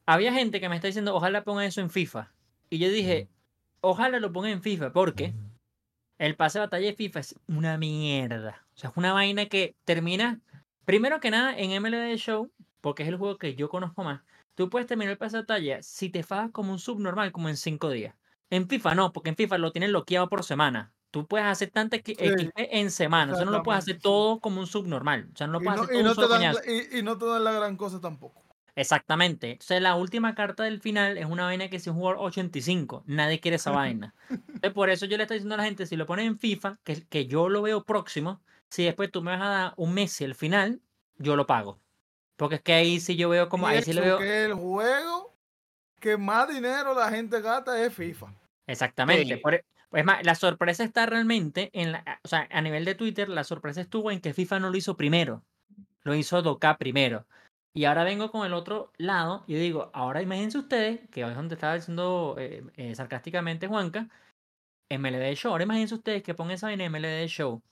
Había gente que me está diciendo, ojalá ponga eso en FIFA. Y yo dije, ojalá lo ponga en FIFA, porque el pase de batalla de FIFA es una mierda. O sea, es una vaina que termina, primero que nada, en MLB Show, porque es el juego que yo conozco más. Tú puedes terminar el pase de batalla si te fajas como un subnormal, como en cinco días. En FIFA no, porque en FIFA lo tienen bloqueado por semana. Tú puedes hacer tanta XP Sí, en semana. O sea, no lo puedes hacer todo como un subnormal. O sea, no lo y, puedes no, hacer y todo no un te solo dan, y, y no te dan la gran cosa tampoco. Exactamente. Entonces, la última carta del final es una vaina que es un jugador 85. Nadie quiere esa vaina. Entonces, por eso yo le estoy diciendo a la gente, si lo pones en FIFA, que, que yo lo veo próximo, si después tú me vas a dar un Messi al final, yo lo pago. Porque es que ahí sí yo veo como, Y ahí sí le veo... que el juego que más dinero la gente gasta es FIFA. Exactamente. Sí. por e- es más, la sorpresa está realmente en la, o sea, a nivel de Twitter, la sorpresa estuvo en que FIFA no lo hizo primero. Lo hizo Doka primero. Y ahora vengo con el otro lado y digo, ahora imagínense ustedes, que es donde estaba diciendo eh, eh, sarcásticamente Juanca, MLD Show. Ahora imagínense ustedes que pongan esa vaina en MLD Show.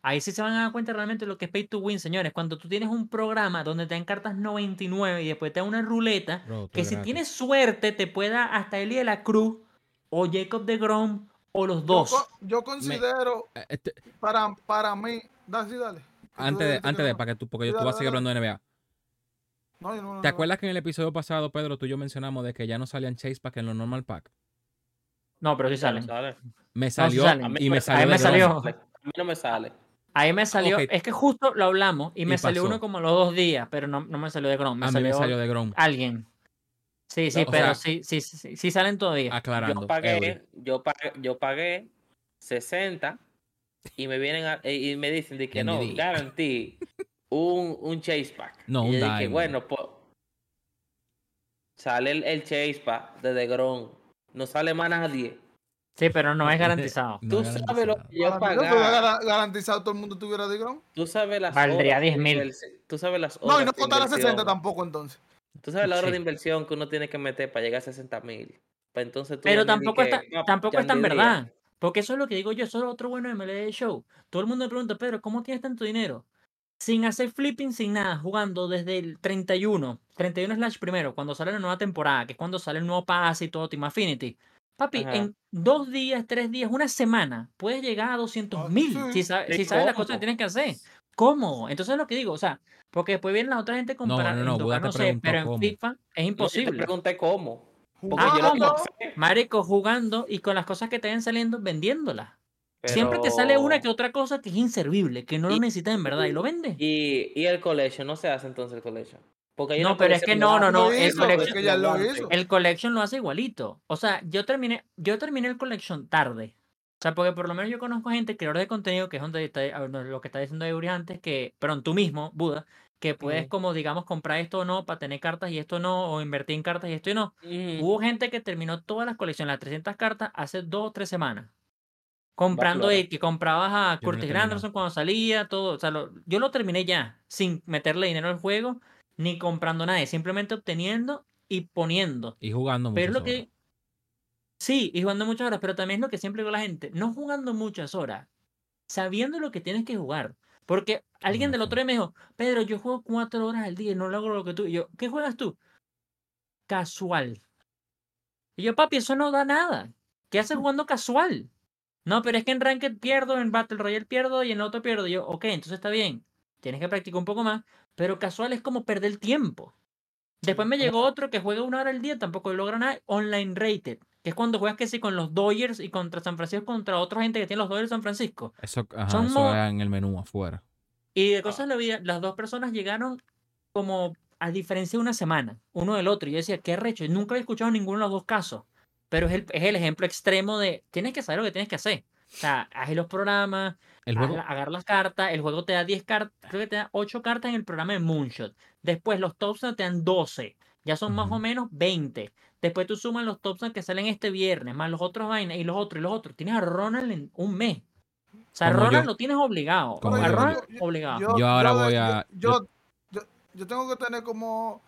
Ahí sí se van a dar cuenta realmente lo que es pay to win, señores. Cuando tú tienes un programa donde te dan cartas 99 y después te dan una ruleta, Bro, que si gratis. tienes suerte te pueda hasta Eli de la Cruz o Jacob de Grom o los Yo, dos. yo considero, Eh, este- para, para mí, dale, sí, dale. antes de, antes de, para que tú, porque Sí, tú dale, vas a seguir hablando de NBA. No, yo no, no, ¿Te no. acuerdas que en el episodio pasado, Pedro, tú y yo mencionamos de que ya no salían Chase Pack en los normal pack? No, pero sí salen. sale. Me sí salió salen. A mí y no me salió. a mí me de Grom. salió. A mí no me sale. Ahí me salió, es que justo lo hablamos y Y me salió uno como los dos días, pero no, no me salió de Grom, me A mí salió, me salió de Grom. alguien. Sí, sí, O pero sea- sí, sí, sí, sí salen todavía. Aclarando. Yo pagué, yo pagué, yo pagué 60 y me vienen a- y me dicen de que no, ND. guarantee un, un chase pack. No, y un dije, bueno, pues sale el, el chase pack de Degron. No sale más nadie. Sí, pero no es garantizado. No Tú es sabes lo garantizado. que yo pagaba. gar- garantizado todo el mundo tuviera de Grom. Tú sabes las Valdría horas de 10,000. inversi- Tú sabes las No, y horas no de costara 60 inversión. tampoco entonces. Tú sabes la hora Sí. de inversión que uno tiene que meter para llegar a 60 mil. entonces tú Pero tampoco que, está, "Ah, tampoco es tan Yandiría". verdad. Porque eso es lo que digo yo, eso es otro bueno de MLB Show. Todo el mundo me pregunta, Pedro, ¿cómo tienes tanto dinero? Sin hacer flipping, sin nada, jugando desde el 31, 31 slash primero, cuando sale la nueva temporada, que es cuando sale el nuevo pase y todo, Team Affinity. Papi, Ajá. en dos días, tres días, una semana, puedes llegar a 200 Ah, mil sí. si, sa- ¿Y si sabes las cosas que tienes que hacer. ¿Cómo? Entonces es lo que digo, o sea, porque después viene la otra gente comparar, no, no, no sé, pero en cómo. FIFA es No, yo te imposible. pregunté cómo. Porque Ah, yo pensé, Marico, jugando y con las cosas que te vayan saliendo, vendiéndolas. Siempre te sale una que otra cosa que es inservible, que no lo necesitas en verdad y lo vende. Y, y el collection, no se hace entonces el collection. Porque No, pero es que no, no, no, el hizo, collection- es que ya lo hizo. El collection lo hace igualito. O sea, yo terminé, yo terminé el collection tarde. O sea, porque por lo menos yo conozco gente, creadores de contenido, que es donde está, lo que está diciendo Eury antes, que, perdón, tú mismo, Buda, que puedes como, digamos, comprar esto o no para tener cartas y esto no, o invertir en cartas y esto y no. Hubo gente que terminó todas las colecciones, las 300 cartas, hace dos o tres semanas. Comprando y que comprabas a Yo Curtis. Granderson cuando salía, todo. O sea, lo- yo lo terminé ya, sin meterle dinero al juego, ni comprando nada, simplemente obteniendo y poniendo. Y jugando Pero muchas lo que. Sí, y jugando muchas horas, pero también es lo que siempre digo a la gente, no jugando muchas horas, sabiendo lo que tienes que jugar. Porque alguien del otro día me dijo, Pedro, yo juego cuatro horas al día y no logro lo que tú. Y yo, ¿qué juegas tú? Casual. Y yo, papi, eso no da nada. ¿Qué haces jugando casual? No, pero es que en Ranked pierdo, en Battle Royale pierdo y en otro pierdo. Y yo, ok, entonces está bien. Tienes que practicar un poco más, pero casual es como perder el tiempo. Después me llegó otro que juega una hora al día, tampoco logra nada, online rated, que es cuando juegas que sí con los Dodgers y contra San Francisco, contra otra gente que tiene los Dodgers de San Francisco. Eso, ajá, Son eso era en el menú afuera. Y de cosas de la vida, las dos personas llegaron como a diferencia de una semana, uno del otro. Y yo decía, qué recho, y nunca había escuchado ninguno de los dos casos. Pero es el, es el ejemplo extremo de, tienes que saber lo que tienes que hacer. sea, haz los programas, El juego, agarra las cartas, el juego te da 10 cartas, creo que te da 8 cartas en el programa de Moonshot. Después los Thompson te dan 12, ya son más o menos 20. Después tú sumas los Thompson que salen este viernes, más los otros vainas y los otros y los otros. Tienes a Ronald en un mes. O sea, Ronald yo. lo tienes obligado. Como a yo. Ronald Yo- yo- obligado. Yo ahora voy a- Yo, yo, yo tengo que tener como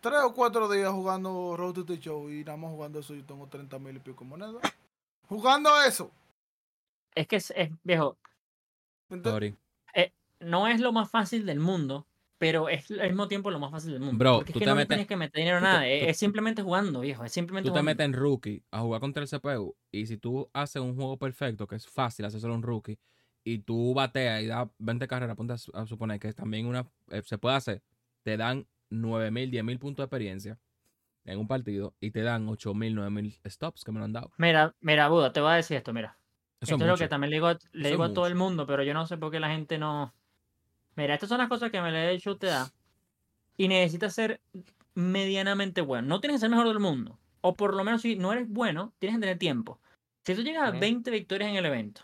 tres o cuatro días jugando Road to the Show y nada más jugando eso yo tengo 30 mil y pico monedas. Jugando eso. Es que es, es- viejo, Entonces, sorry. no es lo más fácil del mundo, pero es al mismo tiempo lo más fácil del mundo. Bro, porque es tú que te no metes- tienes que meter dinero tú nada. Es, tú- es simplemente jugando, viejo. Es simplemente Tú te jugando. metes en rookie a jugar contra el CPU y si tú haces un juego perfecto, que es fácil hacer solo un rookie, y tú bateas y das 20 carreras, ponte a, su- a suponer que también una eh, se puede hacer, te dan 9000, 10000 puntos de experiencia en un partido y te dan 8000, 9000 stops que me lo han dado. Mira, mira, Buda, te voy a decir esto, mira. Eso esto es es lo que también le digo, a- le Eso digo es a todo el mundo, pero yo no sé por qué la gente no. Mira, estas son las cosas que me le he dicho te da. Y necesitas ser medianamente bueno. No tienes que ser mejor del mundo. O por lo menos si no eres bueno, tienes que tener tiempo. Si tú llegas a Ujú. 20 victorias en el evento,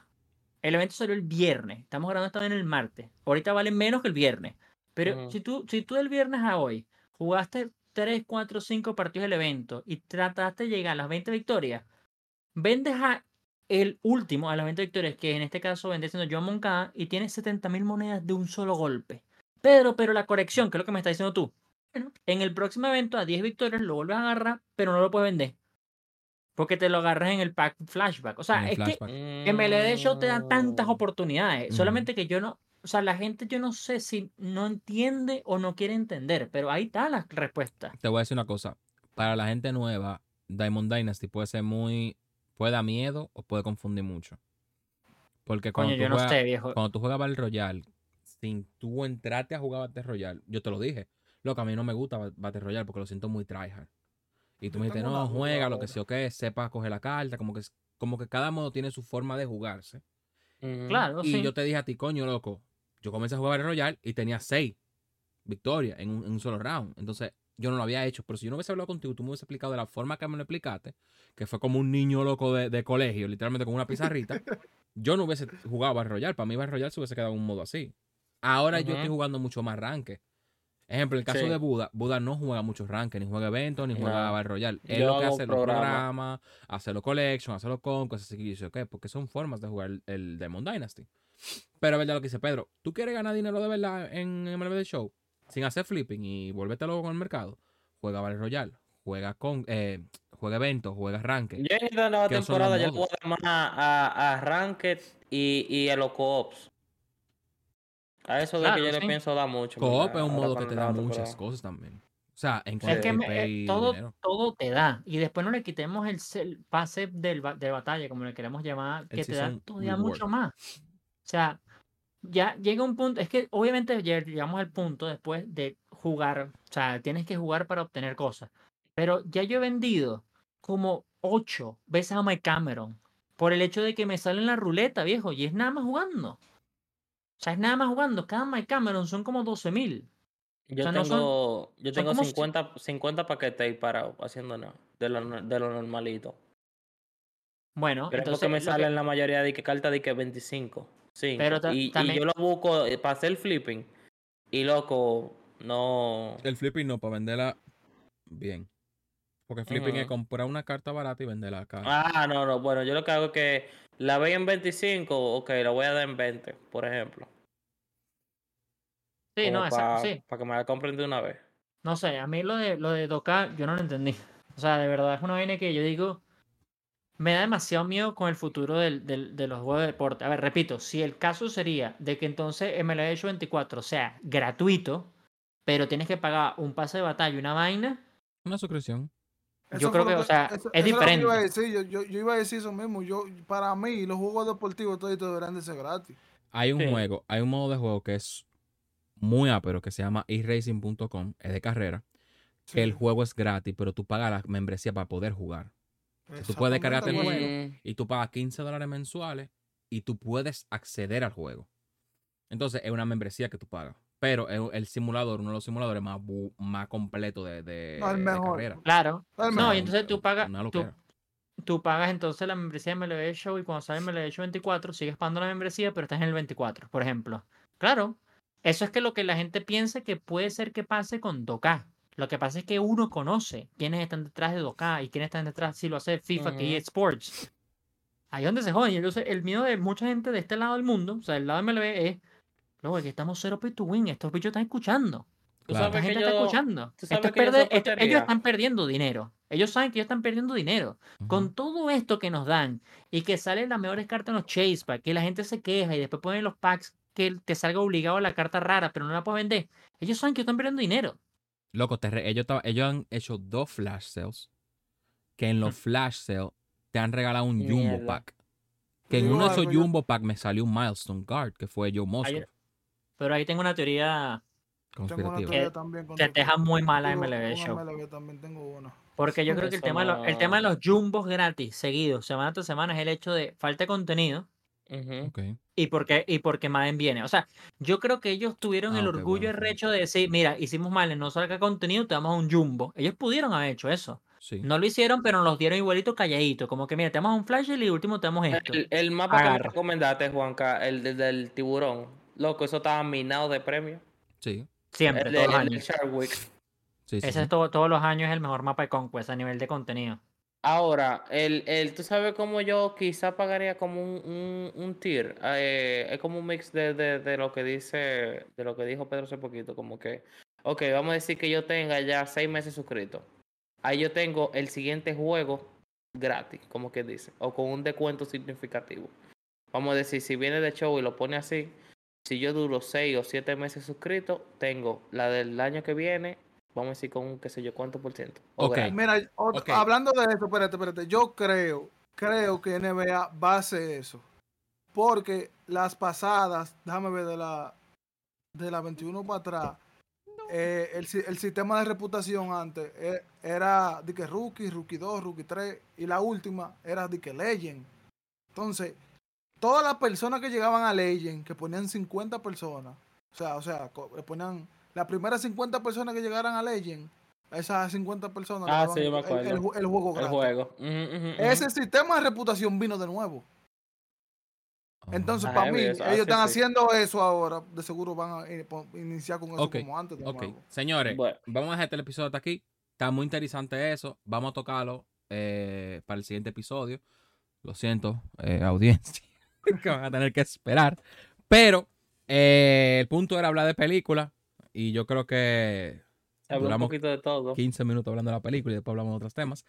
el evento salió el viernes, estamos grabando esta vez en el martes. Ahorita vale menos que el viernes. Pero si tú, si tú del viernes a hoy jugaste 3, 4, 5 partidos del evento y trataste de llegar a las 20 victorias, vendes a el último a las 20 victorias, que en este caso vende siendo John Moncada, y tienes 70 mil monedas de un solo golpe. Pedro, pero la corrección, que es lo que me está diciendo tú. Bueno, en el próximo evento a 10 victorias lo vuelves a agarrar, pero no lo puedes vender. Porque te lo agarras en el pack flashback. O sea, En es que flashback. MLD Show te da tantas Mm. oportunidades. Solamente que yo no. O sea, la gente yo no sé si no entiende o no quiere entender, pero ahí está la respuesta. Te voy a decir una cosa. Para la gente nueva, Diamond Dynasty puede ser muy. Puede dar miedo o puede confundir mucho. Porque cuando, Coño, tú, yo no juegas, sé, viejo. cuando tú juegas Battle Royale, sin tú entrarte a jugar Battle Royale, yo te lo dije. Loco, a mí no me gusta Bat- Battle Royale porque lo siento muy tryhard. Y tú Yo me dijiste, no, juega lo que sea o qué, sepa coger la carta, como que, como que cada modo tiene su forma de jugarse. Ujú. Claro, Y sí. yo te dije a ti, coño, loco, yo comencé a jugar Battle Royale y tenía seis victorias en un, en un solo round. Entonces, yo no lo había hecho. Pero si yo no hubiese hablado contigo, tú me hubiese explicado de la forma que me lo explicaste, que fue como un niño loco de, de colegio, literalmente con una pizarrita, yo no hubiese jugado Battle Royale. Para mí Battle Royale se hubiese quedado en un modo así. Ahora yo estoy jugando mucho más ranque. Ejemplo, en el caso Sí. de Buda, Buda no juega muchos ranques, ni juega eventos, ni juega No. Battle Royale. Él Yo lo que hace los programa. programas, hace los collections, hace los concos, así que dice, ok, porque son formas de jugar el, el Demon Dynasty. Pero es verdad lo que dice Pedro, ¿tú quieres ganar dinero de verdad en MLB Show? Sin hacer flipping y volverte loco con el mercado, juega Battle Royale, juega con eh, juega eventos, juega ranque. Yo en esta nueva ¿Qué son los temporada ya le a dar más a, a Ranked y, y a los co-ops. A eso de Claro, que yo le sí. pienso da mucho. Co-op es un modo que te la da muchas temporada. cosas también. O sea, en Es cuanto que a me- eh, todo, dinero. todo te da. Y después no le quitemos el, pase del, de batalla, como le queremos llamar, que te da todavía mucho más. O sea, ya llega un punto, es que obviamente lleg- llegamos al punto después de jugar, o sea, tienes que jugar para obtener cosas. Pero ya yo he vendido como ocho veces a Mike Cameron por el hecho de que me sale en la ruleta, viejo, y es nada más jugando. O sea, es nada más jugando. Cada Mike Cameron son como 12 mil. Yo sea, no son- tengo, yo son tengo como si- 50, 50 paquetes ahí parados haciendo nada. De lo, de lo normalito. Bueno, Pero es entonces porque me lo que- salen la mayoría de que carta de que 25. Sí. Pero y, yo lo busco eh, para hacer flipping. Y loco, no. El flipping no, para venderla bien. Porque flipping es comprar una carta barata y venderla cara. Ah, no, no. Bueno, yo lo que hago es que la veo en 25, ok, la voy a dar en 20, por ejemplo. Sí, no, esa- para sí. que me la compren de una vez. No sé, a mí lo de lo de Doka yo no lo entendí. O sea, de verdad es una vaina que yo digo, me da demasiado miedo con el futuro del, del- de los juegos de deporte. A ver, repito, si el caso sería de que entonces MLB Show 24 sea gratuito, pero tienes que pagar un pase de batalla y una vaina, Una suscripción. Yo Eso creo que, o sea, eso- es eso lo que iba a diferente. decir. Yo, yo, yo iba a decir eso mismo. Yo, para mí, los juegos deportivos todos deberán de ser gratis. Hay un Sí. juego, hay un modo de juego que es muy ápero que se llama eracing.com, es de carrera. Que el juego es gratis, pero tú pagas la membresía para poder jugar. Tú puedes descargarte el juego. Y tú pagas 15 dólares mensuales y tú puedes acceder al juego. Entonces es una membresía que tú pagas. Pero es el simulador, uno de los simuladores más, más completos de, de, No, el de carrera. claro. El No, y entonces tú pagas, tú pagas entonces la membresía de MLB Show y cuando sale MLB Show 24 sigues pagando la membresía, pero estás en el 24, por ejemplo. Claro, eso es que lo que la gente piensa que puede ser que pase con 2K. Lo que pasa es que uno conoce quiénes están detrás de 2K y quiénes están detrás si lo hace FIFA, que Ujú. EA Sports. Ahí es donde se joden. Y entonces el miedo de mucha gente de este lado del mundo, o sea, del lado de MLB, es, luego aquí estamos cero pay to win, estos bichos están escuchando. Tú Claro. Que gente está yo, escuchando. tú sabes es que yo esto- ellos están perdiendo dinero. Ellos saben que ellos están perdiendo dinero. Con todo esto que nos dan y que salen las mejores cartas en los chase packs, que la gente se queja y después ponen los packs que te salga obligado la carta rara, pero no la puedes vender. Ellos saben que están perdiendo dinero. Loco, te re- ellos, ellos han hecho dos flash sales. Que en los flash sales te han regalado un Jumbo. Pack. Que en uno de esos Jumbo Pack me salió un Milestone Guard, que fue Joe Mosley. Pero ahí tengo una teoría Tengo una Conspirativo. teoría Que- te deja muy mal a digo, MLB Show. MLB también tengo una. Porque yo creo que el tema, de los, el tema de los jumbos gratis, seguidos, semana tras semana, es el hecho de falta de contenido Y porque, y porque Madden viene. O sea, yo creo que ellos tuvieron Ah, el orgullo bueno, sí. recho de decir, mira, hicimos mal, no salga contenido, te damos un jumbo. Ellos pudieron haber hecho eso. Sí. No lo hicieron, pero nos los dieron igualito calladito. Como que, mira, te damos un flash y último te damos esto. El, el mapa que Agarra. me recomendaste, Juanca, el del, del tiburón. Loco, eso estaba minado de premio. Sí. Siempre, El, todos los el años. Sí, sí, Ese sí. es todo- todos los años es el mejor mapa de Conquest a nivel de contenido. Ahora, el, el, tú sabes cómo yo quizá pagaría como un, un, un tier. eh, es como un mix de, de, de lo que dice, de lo que dijo Pedro hace poquito, como que, ok, vamos a decir que yo tenga ya seis meses suscrito. Ahí yo tengo el siguiente juego gratis, como que dice, o con un descuento significativo. Vamos a decir, si viene de show y lo pone así, si yo duro seis o siete meses suscrito, tengo la del año que viene, vamos a decir con un qué sé yo cuánto por ciento. o Ok. gratis. Mira, hablando de eso, espérate, espérate. Yo creo, creo que NBA va a hacer eso. Porque las pasadas, déjame ver de la de la 21 para atrás, eh, el, si- el sistema de reputación antes eh, era de que rookie, rookie 2, rookie 3, y la última era de que legend. Entonces, todas las personas que llegaban a legend, que ponían 50 personas, o sea, o sea, le ponían las primeras 50 personas que llegaran a legend, esas 50 personas Ah, daban sí, yo me el- juego El. Ese sistema de reputación vino de nuevo. Entonces, Ah, para es mí, eso. Ah, ellos sí, están sí. haciendo eso ahora. De seguro van a eh, iniciar con eso como antes. De Ok, nuevo. señores, Bueno. vamos a dejar el episodio hasta aquí. Está muy interesante eso. Vamos a tocarlo eh, para el siguiente episodio. Lo siento, eh, audiencia, que van a tener que esperar. Pero eh, el punto era hablar de película y yo creo que Se habló un poquito de todo. 15 minutos hablando de la película y después hablamos de otros temas.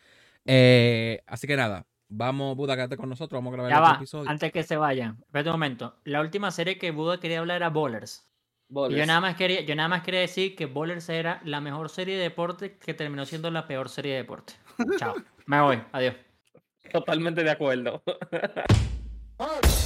Eh, así que nada, vamos, Buda, quédate con nosotros. Vamos a grabar Ya el otro va, episodio. antes que se vayan. Espérate un momento. La última serie que Buda quería hablar era Bowlers. Y yo Bowlers. nada más quería, yo nada más quería decir que Bowlers era la mejor serie de deporte que terminó siendo la peor serie de deporte. Chao. Me voy. Adiós. Totalmente de acuerdo.